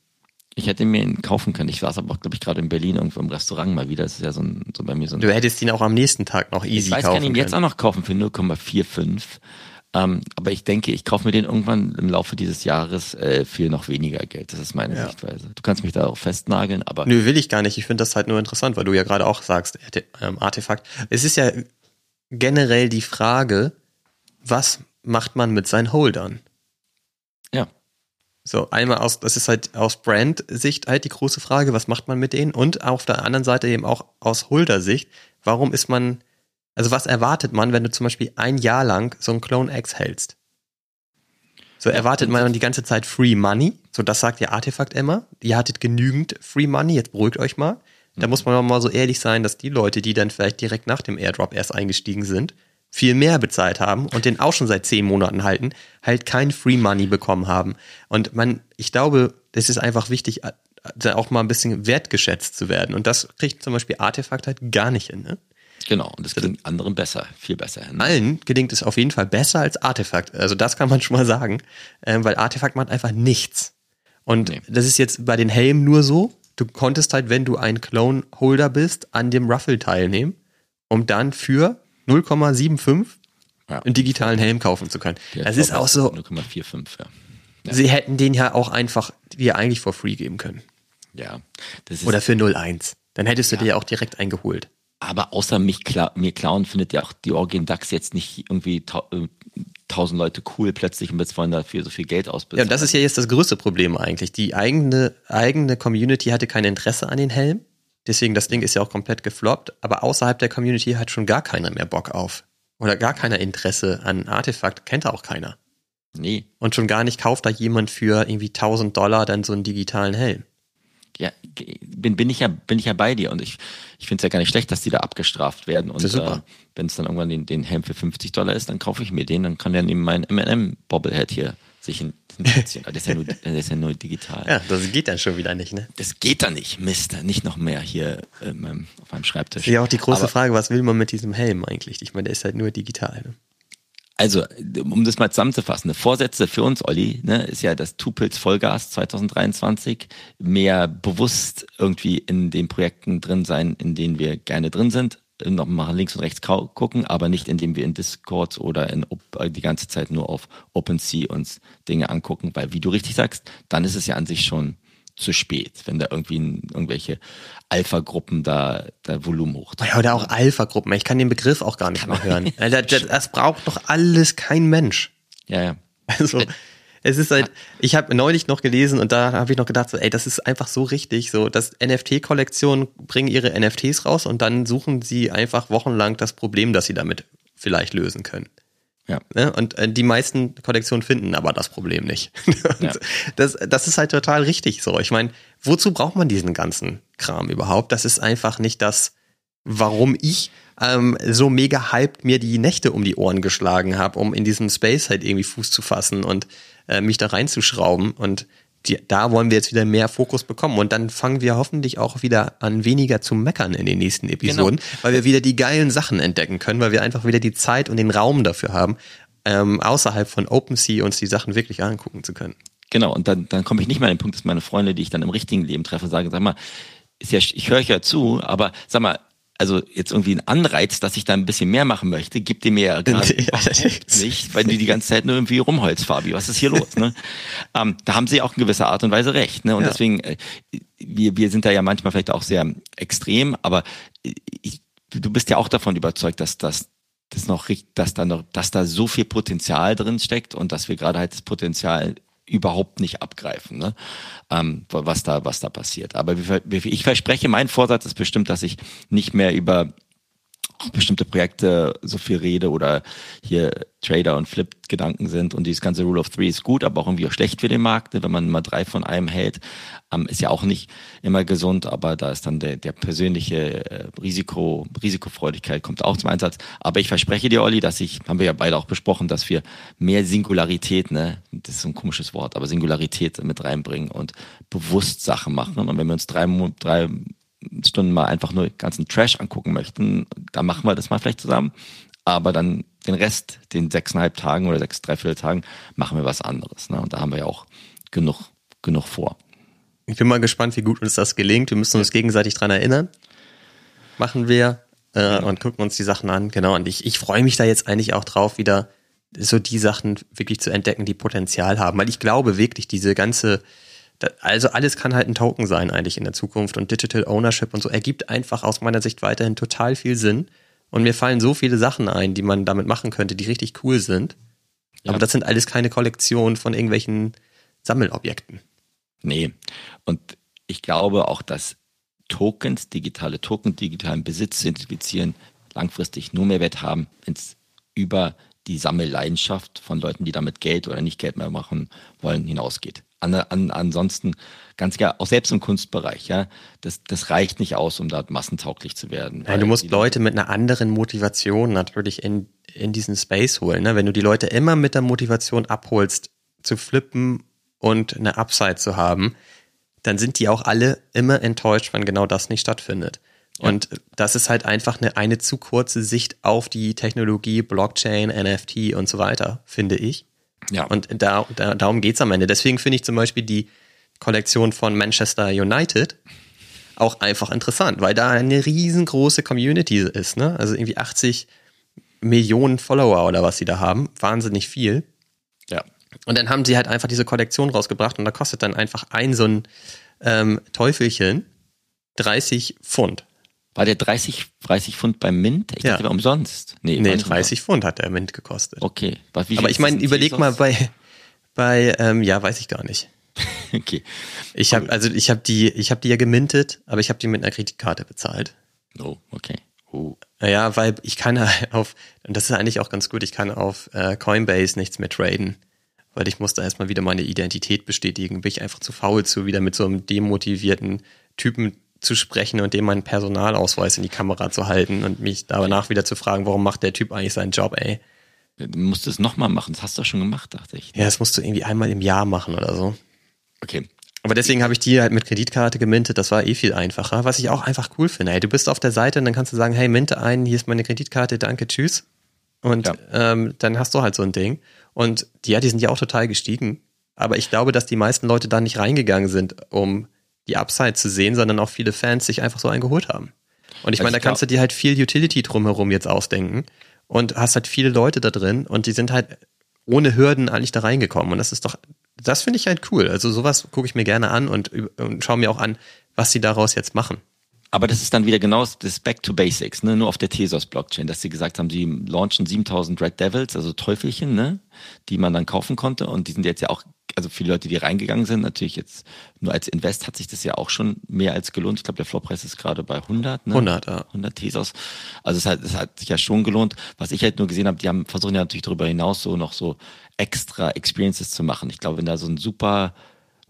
Ich hätte mir ihn kaufen können. Ich saß aber, glaube ich, gerade in Berlin irgendwo im Restaurant mal wieder. Das ist ja so, ein, so bei mir so ein. Du hättest ihn auch am nächsten Tag noch easy kaufen können. Ich weiß, kann ihn jetzt auch noch kaufen für 0,45. Ähm, aber ich denke, ich kaufe mir den irgendwann im Laufe dieses Jahres äh, für noch weniger Geld. Das ist meine ja. Sichtweise. Du kannst mich da auch festnageln, aber. Nö, will ich gar nicht. Ich finde das halt nur interessant, weil du ja gerade auch sagst, ähm, Artefakt. Es ist ja generell die Frage, was macht man mit seinen Holdern? Ja. So, einmal aus, das ist halt aus Brand-Sicht halt die große Frage, was macht man mit denen? Und auf der anderen Seite eben auch aus Holder-Sicht, warum ist man, also was erwartet man, wenn du zum Beispiel ein Jahr lang so ein Clone X hältst? So erwartet man die ganze Zeit Free Money, so das sagt ja Artefakt immer. Ihr hattet genügend Free Money, jetzt beruhigt euch mal. Da muss man mal so ehrlich sein, dass die Leute, die dann vielleicht direkt nach dem Airdrop erst eingestiegen sind, viel mehr bezahlt haben und den auch schon seit zehn Monaten halten, halt kein Free Money bekommen haben. Und man, ich glaube, es ist einfach wichtig, äh, auch mal ein bisschen wertgeschätzt zu werden. Und das kriegt zum Beispiel Artefakt halt gar nicht hin. Ne? Genau, und das gelingt anderen besser, viel besser hin. Allen gelingt es auf jeden Fall besser als Artefakt. Also das kann man schon mal sagen, ähm, weil Artefakt macht einfach nichts. Und nee. das ist jetzt bei den Helmen nur so, du konntest halt, wenn du ein Clone-Holder bist, an dem Ruffle teilnehmen, um dann für 0,75 ja. einen digitalen Helm kaufen zu können. Der das ist auch so. 0,45, ja. ja. Sie hätten den ja auch einfach dir eigentlich for free geben können. Ja. Oder für 0,1. Dann hättest du ja. dir ja auch direkt eingeholt. Aber außer mich kla mir klauen findet ja auch die Orgien DAX jetzt nicht irgendwie 1000 tausend Leute cool plötzlich und jetzt wollen dafür so viel Geld ausbezahlen. Ja, und das ist ja jetzt das größte Problem eigentlich. Die eigene, eigene Community hatte kein Interesse an den Helm. Deswegen, das Ding ist ja auch komplett gefloppt. Aber außerhalb der Community hat schon gar keiner mehr Bock auf. Oder gar keiner Interesse an Artefakt. Kennt auch keiner. Nee. Und schon gar nicht kauft da jemand für irgendwie 1000 Dollar dann so einen digitalen Helm. Ja, bin, bin, ich ja, bin ich ja bei dir und ich, ich finde es ja gar nicht schlecht, dass die da abgestraft werden. Und äh, wenn es dann irgendwann den, den Helm für 50 Dollar ist, dann kaufe ich mir den, dann kann der neben meinen MM-Bobblehead hier sich ein das ist, ja nur, das ist ja nur digital. Ja, das geht dann schon wieder nicht, ne? Das geht dann nicht, Mist. Nicht noch mehr hier ähm, auf meinem Schreibtisch. Ja, auch die große Aber, Frage, was will man mit diesem Helm eigentlich? Ich meine, der ist halt nur digital. Ne? Also, um das mal zusammenzufassen, Vorsätze für uns, Olli, ne, ist ja das Tupils Vollgas 2023, mehr bewusst irgendwie in den Projekten drin sein, in denen wir gerne drin sind, noch mal links und rechts gucken, aber nicht indem wir in Discord oder in äh, die ganze Zeit nur auf OpenSea uns Dinge angucken, weil wie du richtig sagst, dann ist es ja an sich schon zu spät, wenn da irgendwie irgendwelche Alpha-Gruppen da, da Volumen hoch. Ja, oder auch Alpha-Gruppen. Ich kann den Begriff auch gar nicht mehr hören. das, das, das braucht doch alles kein Mensch. Ja, ja. Also, es ist halt, ich habe neulich noch gelesen und da habe ich noch gedacht, so, ey, das ist einfach so richtig, so, dass NFT-Kollektionen bringen ihre NFTs raus und dann suchen sie einfach wochenlang das Problem, das sie damit vielleicht lösen können. Ja. Ne? Und äh, die meisten Kollektionen finden aber das Problem nicht. ja. das, das ist halt total richtig so. Ich meine, wozu braucht man diesen ganzen Kram überhaupt? Das ist einfach nicht das, warum ich ähm, so mega hyped mir die Nächte um die Ohren geschlagen habe, um in diesem Space halt irgendwie Fuß zu fassen und äh, mich da reinzuschrauben. Und die, da wollen wir jetzt wieder mehr Fokus bekommen. Und dann fangen wir hoffentlich auch wieder an, weniger zu meckern in den nächsten Episoden, genau. weil wir wieder die geilen Sachen entdecken können, weil wir einfach wieder die Zeit und den Raum dafür haben, ähm, außerhalb von OpenSea uns die Sachen wirklich angucken zu können. Genau, und dann, dann komme ich nicht mal an den Punkt, dass meine Freunde, die ich dann im richtigen Leben treffe, sagen, sag mal, ist ja, ich höre euch ja zu, aber sag mal, also jetzt irgendwie ein Anreiz, dass ich da ein bisschen mehr machen möchte, gibt ihr mir ja gerade nicht, weil du die ganze Zeit nur irgendwie rumholst, Fabi. Was ist hier los? Ne? ähm, da haben sie auch in gewisser Art und Weise recht. Ne? Und ja. deswegen, äh, wir, wir sind da ja manchmal vielleicht auch sehr extrem, aber ich, du bist ja auch davon überzeugt, dass das das noch, dass da noch, dass da so viel Potenzial drin steckt und dass wir gerade halt das Potenzial überhaupt nicht abgreifen, ne? ähm, was da was da passiert. Aber ich verspreche, mein Vorsatz ist bestimmt, dass ich nicht mehr über bestimmte Projekte so viel rede oder hier Trader und Flip-Gedanken sind und dieses ganze Rule of Three ist gut, aber auch irgendwie auch schlecht für den Markt, ne? wenn man mal drei von einem hält, ähm, ist ja auch nicht immer gesund, aber da ist dann der, der persönliche äh, Risiko, Risikofreudigkeit kommt auch zum Einsatz. Aber ich verspreche dir, Olli, dass ich, haben wir ja beide auch besprochen, dass wir mehr Singularität, ne, das ist so ein komisches Wort, aber Singularität mit reinbringen und bewusst Sachen machen. Und wenn wir uns drei, drei Stunden mal einfach nur ganzen Trash angucken möchten, dann machen wir das mal vielleicht zusammen. Aber dann den Rest, den sechseinhalb Tagen oder sechs, dreiviertel Tagen, machen wir was anderes. Ne? Und da haben wir ja auch genug, genug vor. Ich bin mal gespannt, wie gut uns das gelingt. Wir müssen uns gegenseitig dran erinnern. Machen wir äh, ja. und gucken uns die Sachen an. Genau. Und ich, ich freue mich da jetzt eigentlich auch drauf, wieder so die Sachen wirklich zu entdecken, die Potenzial haben. Weil ich glaube wirklich, diese ganze also alles kann halt ein Token sein eigentlich in der Zukunft und Digital Ownership und so ergibt einfach aus meiner Sicht weiterhin total viel Sinn. Und mir fallen so viele Sachen ein, die man damit machen könnte, die richtig cool sind. Ja. Aber das sind alles keine Kollektionen von irgendwelchen Sammelobjekten. Nee. Und ich glaube auch, dass Tokens, digitale Token, digitalen Besitz identifizieren, langfristig nur Mehrwert haben, wenn es über die Sammelleidenschaft von Leuten, die damit Geld oder nicht Geld mehr machen wollen, hinausgeht. An, an, ansonsten ganz klar, auch selbst im Kunstbereich, ja, das, das reicht nicht aus, um da massentauglich zu werden. Nein, du musst Leute mit einer anderen Motivation natürlich in, in diesen Space holen. Ne? Wenn du die Leute immer mit der Motivation abholst, zu flippen und eine Upside zu haben, dann sind die auch alle immer enttäuscht, wenn genau das nicht stattfindet. Ja. Und das ist halt einfach eine, eine zu kurze Sicht auf die Technologie, Blockchain, NFT und so weiter, finde ich. Ja. Und da, da, darum geht's am Ende. Deswegen finde ich zum Beispiel die Kollektion von Manchester United auch einfach interessant, weil da eine riesengroße Community ist, ne? Also irgendwie 80 Millionen Follower oder was sie da haben. Wahnsinnig viel. Ja. Und dann haben sie halt einfach diese Kollektion rausgebracht und da kostet dann einfach ein so ein ähm, Teufelchen 30 Pfund. War der 30, 30 Pfund beim Mint? Ich Ja. dachte, der war umsonst. Nee, nicht 30 Pfund hat der Mint gekostet. Okay. Was, Aber ich meine, überleg mal bei, bei ähm, ja, weiß ich gar nicht. Okay. Ich habe also ich habe die ich habe die ja gemintet, aber ich habe die mit einer Kreditkarte bezahlt. Oh, okay. Oh. Naja, weil ich kann halt auf und das ist eigentlich auch ganz gut, ich kann auf äh, Coinbase nichts mehr traden, weil ich musste erstmal wieder meine Identität bestätigen, bin ich einfach zu faul zu wieder mit so einem demotivierten Typen zu sprechen und dem meinen Personalausweis in die Kamera zu halten und mich danach wieder zu fragen, warum macht der Typ eigentlich seinen Job, ey? Du musst es nochmal machen. Das hast du schon gemacht, dachte ich. Ja, das musst du irgendwie einmal im Jahr machen oder so. Okay. Aber deswegen habe ich die halt mit Kreditkarte gemintet. Das war eh viel einfacher. Was ich auch einfach cool finde. Hey, du bist auf der Seite und dann kannst du sagen, hey, minte ein, hier ist meine Kreditkarte, danke, tschüss. Und Ja. ähm, dann hast du halt so ein Ding. Und ja, die sind ja auch total gestiegen. Aber ich glaube, dass die meisten Leute da nicht reingegangen sind, um die Upside zu sehen, sondern auch viele Fans sich einfach so einen geholt haben. Und ich Also meine, da kannst du dir halt viel Utility drumherum jetzt ausdenken und hast halt viele Leute da drin und die sind halt ohne Hürden eigentlich da reingekommen. Und das ist doch, das finde ich halt cool. Also sowas gucke ich mir gerne an und, und schaue mir auch an, was sie daraus jetzt machen. Aber das ist dann wieder genau das Back to Basics, ne? nur auf der Tezos-Blockchain, dass sie gesagt haben, sie launchen 7000 Red Devils, also Teufelchen, ne? die man dann kaufen konnte. Und die sind jetzt ja auch, also viele Leute, die reingegangen sind, natürlich jetzt nur als Invest hat sich das ja auch schon mehr als gelohnt. Ich glaube, der Floorpreis ist gerade bei 100. Ne? 100, ja. 100 Tesos. Also es hat, es hat sich ja schon gelohnt. Was ich halt nur gesehen habe, die haben versuchen ja natürlich darüber hinaus so noch so extra Experiences zu machen. Ich glaube, wenn da so ein super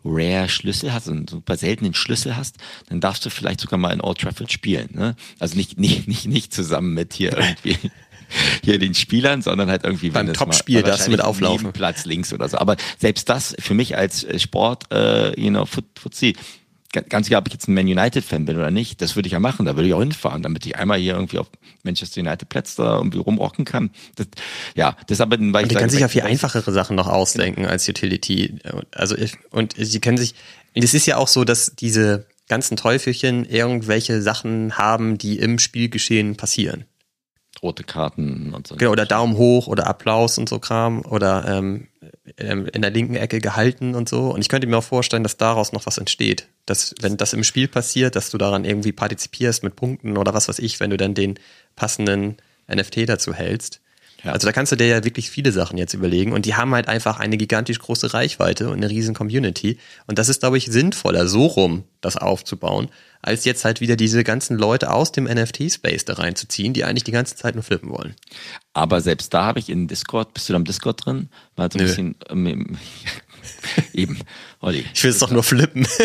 rare Schlüssel hast, einen super seltenen Schlüssel hast, dann darfst du vielleicht sogar mal in Old Trafford spielen. Ne? Also nicht, nicht, nicht, nicht zusammen mit hier irgendwie hier den Spielern, sondern halt irgendwie Beim das Topspiel du mit auflaufen. Platz links oder so. Aber selbst das für mich als Sport, äh, you know, Fuzzi, ganz egal, ob ich jetzt ein Man United Fan bin oder nicht, das würde ich ja machen. Da würde ich auch hinfahren, damit ich einmal hier irgendwie auf Manchester United Platz da irgendwie rumrocken kann. Das, ja, das ist aber, weil ich Und die können sich ja viel einfachere Sachen noch ausdenken als Utility. Also ich, und sie können sich, es ist ja auch so, dass diese ganzen Teufelchen irgendwelche Sachen haben, die im Spielgeschehen passieren. Rote Karten und so. Genau, oder Daumen hoch oder Applaus und so Kram oder ähm, ähm, in der linken Ecke gehalten und so. Und ich könnte mir auch vorstellen, dass daraus noch was entsteht. Dass, wenn das im Spiel passiert, dass du daran irgendwie partizipierst mit Punkten oder was weiß ich, wenn du dann den passenden NFT dazu hältst. Ja. Also da kannst du dir ja wirklich viele Sachen jetzt überlegen und die haben halt einfach eine gigantisch große Reichweite und eine riesen Community. Und das ist, glaube ich, sinnvoller, so rum das aufzubauen, als jetzt halt wieder diese ganzen Leute aus dem NFT-Space da reinzuziehen, die eigentlich die ganze Zeit nur flippen wollen. Aber selbst da habe ich in Discord, bist du da im Discord drin? Mal so ein Nö. bisschen, ähm, eben, Olli. Ich will es doch nur flippen.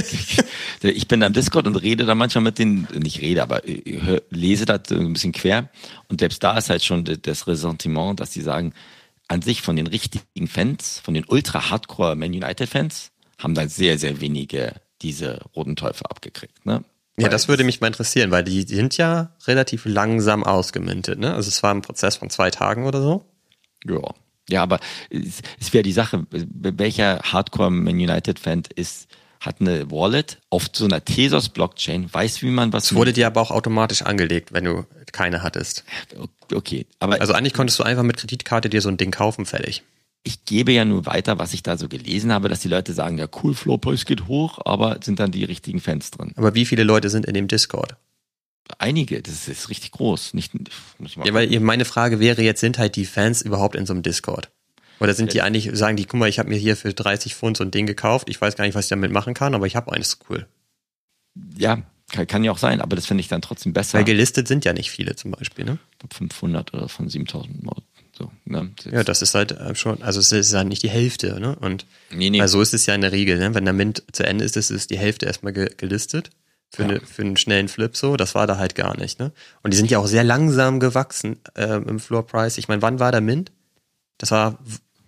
Ich bin da im Discord und rede da manchmal mit den, nicht rede, aber äh, hör, lese da so ein bisschen quer. Und selbst da ist halt schon das Ressentiment, dass die sagen, an sich von den richtigen Fans, von den ultra-hardcore Man United-Fans, haben da sehr, sehr wenige diese roten Teufel abgekriegt. Ne? Ja, das würde mich mal interessieren, weil die sind ja relativ langsam ausgemintet, ne? Also es war ein Prozess von zwei Tagen oder so. Ja. Ja, aber es, es wäre die Sache, welcher Hardcore Man United Fan ist, hat eine Wallet auf so einer Tesos Blockchain, weiß, wie man was Es wurde dir aber auch automatisch angelegt, wenn du keine hattest. Okay, aber Also eigentlich konntest du einfach mit Kreditkarte dir so ein Ding kaufen, fertig. ich gebe ja nur weiter, was ich da so gelesen habe, dass die Leute sagen, ja cool, Flowpreis geht hoch, aber sind dann die richtigen Fans drin. Aber wie viele Leute sind in dem Discord? Einige, das ist richtig groß. Nicht, Ja, weil meine Frage wäre jetzt, sind halt die Fans überhaupt in so einem Discord? Oder sind die eigentlich, sagen die, guck mal, ich habe mir hier für 30 Pfund so ein Ding gekauft, ich weiß gar nicht, was ich damit machen kann, aber ich habe eines, cool. ja, kann, kann ja auch sein, aber das finde ich dann trotzdem besser. Weil gelistet sind ja nicht viele zum Beispiel, ne? 500 oder von 7000 Mal. So, ne? Ja, das ist halt äh, schon, also es ist halt nicht die Hälfte, ne? Und nee, nee. So ist es ja in der Regel, ne? wenn der Mint zu Ende ist, ist es die Hälfte erstmal ge gelistet für, Ja. eine, für einen schnellen Flip so. Das war da halt gar nicht. Ne? Und die sind ja auch sehr langsam gewachsen ähm, im Floor Price. Ich meine, wann war der Mint? Das war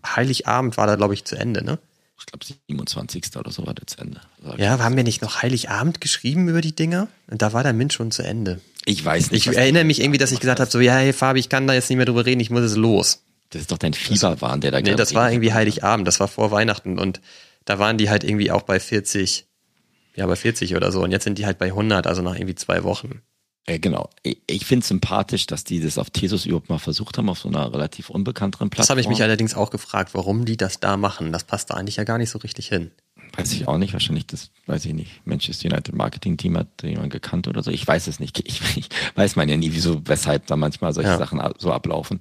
Heiligabend war da, glaube ich, zu Ende, ne? ich glaube 27. oder so war das Ende. Sag ich. Ja, haben wir nicht noch Heiligabend geschrieben über die Dinger? Und da war der Mint schon zu Ende. Ich weiß nicht. Ich erinnere mich irgendwie, dass ich gesagt habe, so, ja, hey Fabi, ich kann da jetzt nicht mehr drüber reden, ich muss es los. Das ist doch dein Fieberwahn, der da Nee, das war irgendwie Heiligabend, das war vor Weihnachten und da waren die halt irgendwie auch bei 40, ja, bei 40 oder so und jetzt sind die halt bei 100, also nach irgendwie zwei Wochen. Äh, genau. Ich, ich finde es sympathisch, dass die das auf Tesos überhaupt mal versucht haben, auf so einer relativ unbekannteren Plattform. Das habe ich mich allerdings auch gefragt, warum die das da machen. Das passt da eigentlich ja gar nicht so richtig hin. Weiß ich auch nicht, wahrscheinlich das, weiß ich nicht, Manchester United Marketing Team hat jemand gekannt oder so. Ich weiß es nicht. Ich, ich weiß man ja nie, wieso, weshalb da manchmal solche ja. Sachen so ablaufen.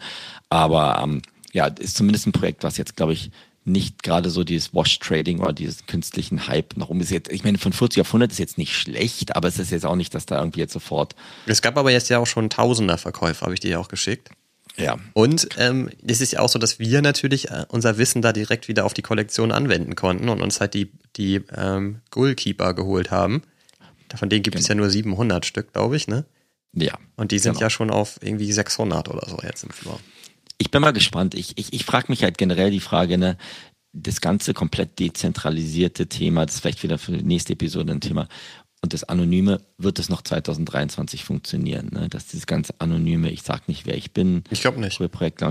Aber ähm, ja, ist zumindest ein Projekt, was jetzt, glaube ich, nicht gerade so dieses Wash-Trading oder diesen künstlichen Hype nach oben ist jetzt, ich meine, von 40 auf 100 ist jetzt nicht schlecht, aber es ist jetzt auch nicht, dass da irgendwie jetzt sofort. Es gab aber jetzt ja auch schon Tausender Verkäufe, habe ich dir ja auch geschickt. Ja. Und ähm, es ist ja auch so, dass wir natürlich äh, unser Wissen da direkt wieder auf die Kollektion anwenden konnten und uns halt die, die ähm, Goalkeeper geholt haben. Von denen gibt genau. es ja nur 700 Stück, glaube ich, ne? Ja. Und die sind genau. ja schon auf irgendwie 600 oder so jetzt im Flur. Ich bin mal gespannt. Ich, ich, ich frage mich halt generell die Frage, ne, das ganze komplett dezentralisierte Thema, das ist vielleicht wieder für die nächste Episode ein Thema, und das Anonyme wird es noch 2023 funktionieren. Ne? Dass dieses ganze Anonyme, ich sag nicht, wer ich bin. Ich glaube nicht.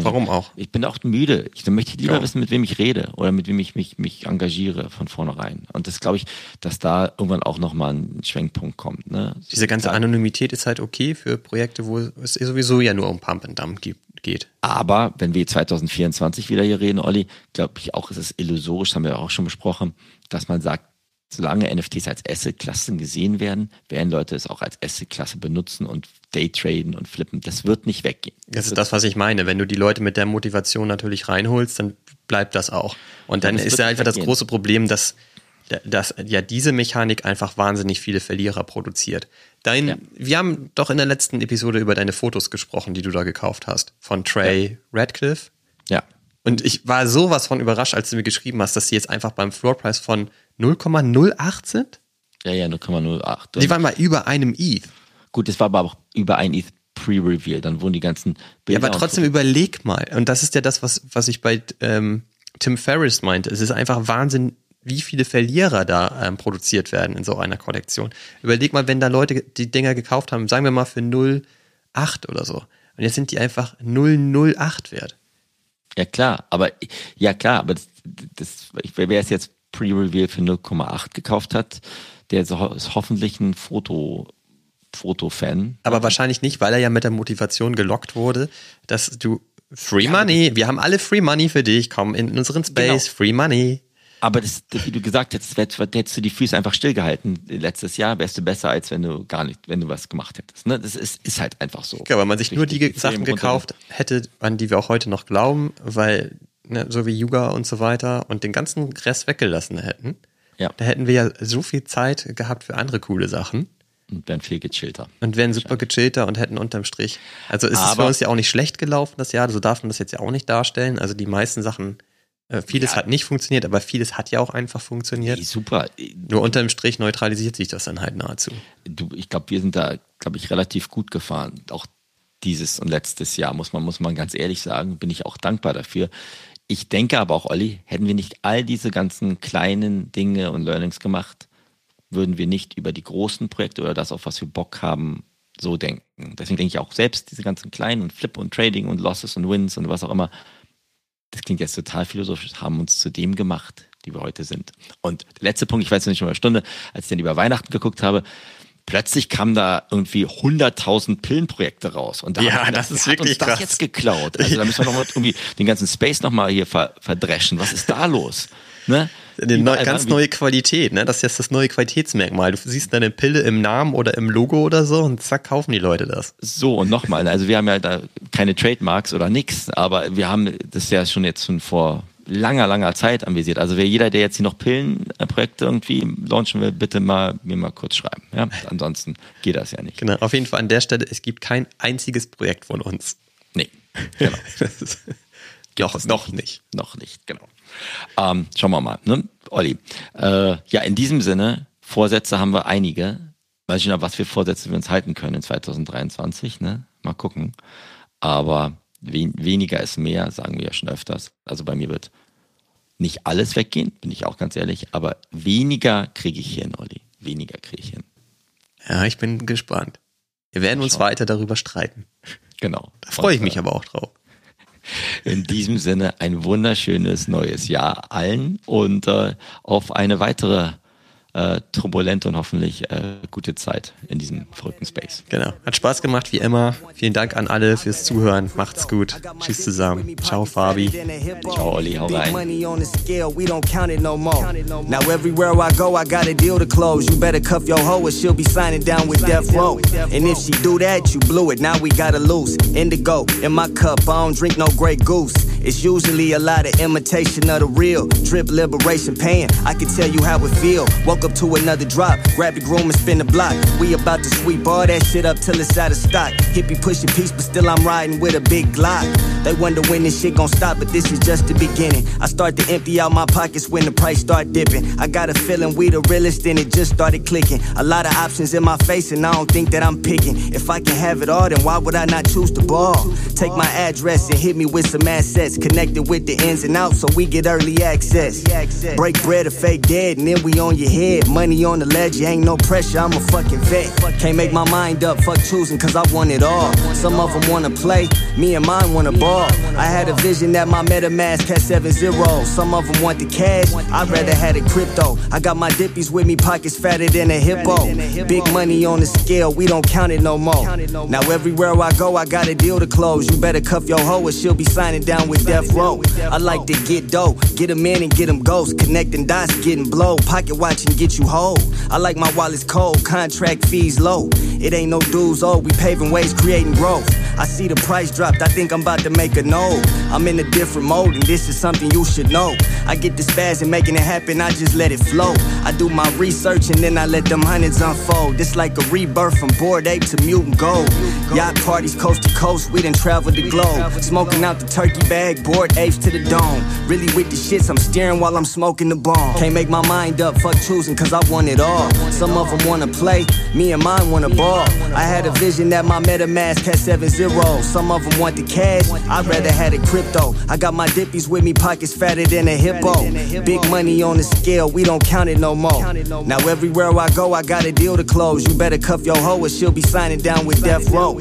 Warum auch? Ich bin auch müde. Ich dann möchte lieber ja. wissen, mit wem ich rede oder mit wem ich mich, mich engagiere von vornherein. Und das glaube ich, dass da irgendwann auch nochmal ein Schwenkpunkt kommt. Ne? Diese ganze Anonymität ist halt okay für Projekte, wo es sowieso ja nur um Pump and Dump geht. Aber wenn wir 2024 wieder hier reden, Olli, glaube ich auch, ist es illusorisch, haben wir auch schon besprochen, dass man sagt, solange NFTs als Asset-Klassen gesehen werden, werden Leute es auch als Asset-Klasse benutzen und Daytraden und flippen. Das wird nicht weggehen. Das, das ist das, was ich meine. Wenn du die Leute mit der Motivation natürlich reinholst, dann bleibt das auch. Und dann ist ja einfach weggehen. das große Problem, dass, dass ja diese Mechanik einfach wahnsinnig viele Verlierer produziert. Dein, ja. Wir haben doch in der letzten Episode über deine Fotos gesprochen, die du da gekauft hast. Von Trey ja. Radcliffe. Ja. Und ich war sowas von überrascht, als du mir geschrieben hast, dass sie jetzt einfach beim Floorpreis von 0,08 sind? Ja, ja, 0,08. Die waren mal über einem ETH. Gut, es war aber auch über ein ETH Pre-Reveal. Dann wurden die ganzen Bilder. Ja, aber trotzdem überleg mal. Und das ist ja das, was, was ich bei ähm, Tim Ferriss meinte. Es ist einfach Wahnsinn, wie viele Verlierer da ähm, produziert werden in so einer Kollektion. Überleg mal, wenn da Leute die Dinger gekauft haben, sagen wir mal für 0,8 oder so. Und jetzt sind die einfach 0,08 wert. Ja klar, aber ja klar, aber das, das wer es jetzt Pre-Reveal für 0,8 gekauft hat, der ist hoffentlich ein Foto, Foto-Fan. Aber wahrscheinlich nicht, weil er ja mit der Motivation gelockt wurde, dass du Free Money, wir haben alle Free Money für dich, komm in unseren Space, genau. Free Money. Aber das, wie du gesagt hättest, hättest du die Füße einfach stillgehalten letztes Jahr, wärst du besser, als wenn du gar nicht, wenn du was gemacht hättest. Ne? Das ist, ist halt einfach so. Ja, weil man sich nur die, Sachen gekauft hätte, an die wir auch heute noch glauben, weil ne, so wie Yuga und so weiter und den ganzen Rest weggelassen hätten, ja. da hätten wir ja so viel Zeit gehabt für andere coole Sachen. Und wären viel gechillter. Und wären super gechillter und hätten unterm Strich. Also ist Aber es für uns ja auch nicht schlecht gelaufen das Jahr, so darf man das jetzt ja auch nicht darstellen. Also die meisten Sachen, äh, vieles ja. hat nicht funktioniert, aber vieles hat ja auch einfach funktioniert. Super. Nur unterm Strich neutralisiert sich das dann halt nahezu. Du, ich glaube, wir sind da, glaube ich, relativ gut gefahren. Auch dieses und letztes Jahr, muss man, muss man ganz ehrlich sagen, bin ich auch dankbar dafür. Ich denke aber auch, Olli, hätten wir nicht all diese ganzen kleinen Dinge und Learnings gemacht, würden wir nicht über die großen Projekte oder das, auf was wir Bock haben, so denken. Deswegen denke ich auch selbst diese ganzen kleinen und Flip und Trading und Losses und Wins und was auch immer, das klingt jetzt total philosophisch, haben uns zu dem gemacht, die wir heute sind. Und der letzte Punkt, ich weiß nicht schon mal eine Stunde, als ich dann über Weihnachten geguckt habe, plötzlich kamen da irgendwie 100.000 Pillenprojekte raus. Und da ja, das ist wirklich uns krass. das jetzt geklaut. Also da müssen wir nochmal irgendwie den ganzen Space nochmal hier ver verdreschen. Was ist da los? Ne? Eine neu, ganz neue Qualität, ne? Das ist jetzt das neue Qualitätsmerkmal. Du siehst deine Pille im Namen oder im Logo oder so und zack, kaufen die Leute das. So, und nochmal, also wir haben ja da keine Trademarks oder nix, aber wir haben das ja schon jetzt schon vor langer, langer Zeit anvisiert. Also wer jeder, der jetzt hier noch Pillenprojekte irgendwie launchen will, bitte mal mir mal kurz schreiben. Ja, ansonsten geht das ja nicht. Genau, auf jeden Fall an der Stelle, es gibt kein einziges Projekt von uns. Nee, genau. noch, noch nicht. Noch nicht, genau. Ähm, schauen wir mal, ne? Olli. Äh, ja, in diesem Sinne, Vorsätze haben wir einige. Weiß ich noch, was für Vorsätze wir uns halten können in 2023, ne? Mal gucken. Aber wen, weniger ist mehr, sagen wir ja schon öfters. Also bei mir wird nicht alles weggehen, bin ich auch ganz ehrlich, aber weniger kriege ich hin, Olli. Weniger kriege ich hin. Ja, ich bin gespannt. Wir werden uns weiter darüber streiten. Genau. Da freue ich mich aber auch drauf. In diesem Sinne ein wunderschönes neues Jahr allen und äh, auf eine weitere äh, turbulente und hoffentlich äh, gute Zeit in diesem verrückten Space. Genau. Hat Spaß gemacht, wie immer. Vielen Dank an alle fürs Zuhören. Macht's gut. Tschüss zusammen. Ciao, Fabi. Ciao, Olli. Hau rein. Now everywhere I go, I got a deal to close. You better cuff your hoe or she'll be signing down with death row. And if she do that, you blew it. Now we gotta lose. Indigo in my cup, I don't drink no Grey Goose. It's usually a lot of imitation of the real. Drip liberation pain. I can tell you how it feel. Up to another drop. Grab the groom and spin the block. We about to sweep all that shit up till it's out of stock. Hippie pushing peace, but still I'm riding with a big Glock. They wonder when this shit gon' stop, but this is just the beginning. I start to empty out my pockets when the price start dipping. I got a feeling we the realest, and it just started clicking. A lot of options in my face, and I don't think that I'm picking. If I can have it all, then why would I not choose the ball? Take my address and hit me with some assets connected with the ins and outs, so we get early access. Break bread or fake dead, and then we on your head. Money on the ledge, ain't no pressure. I'm a fucking vet. Can't make my mind up, fuck choosing, cause I want it all. Some of them wanna play, me and mine wanna ball. I had a vision that my MetaMask had seven zeros. Some of them want the cash, I'd rather had it crypto. I got my dippies with me, pockets fatter than a hippo. Big money on the scale, we don't count it no more. Now everywhere I go, I got a deal to close. You better cuff your hoe or she'll be signing down with death row. I like to get dough, get them in and get them ghost. Connecting dots, getting blow. Pocket watching get you whole. I like my wallets cold, contract fees low. It ain't no dues, oh, we paving ways, creating growth. I see the price dropped, I think I'm about to make a note. I'm in a different mode, and this is something you should know. I get the spaz and making it happen, I just let it flow. I do my research and then I let them hundreds unfold. It's like a rebirth from bored ape to mutant gold. Yacht parties coast to coast, we done traveled the globe. Smoking out the turkey bag, bored apes to the dome. Really with the shits, I'm steering while I'm smoking the bomb. Can't make my mind up, fuck cause I want it all. Some of them wanna play, me and mine wanna ball. I had a vision that my MetaMask had seven zeros. Some of them want the cash, I'd rather had it crypto. I got my dippies with me, pockets fatter than a hippo. Big money on the scale, we don't count it no more. Now everywhere I go, I got a deal to close. You better cuff your hoe or she'll be signing down with death row.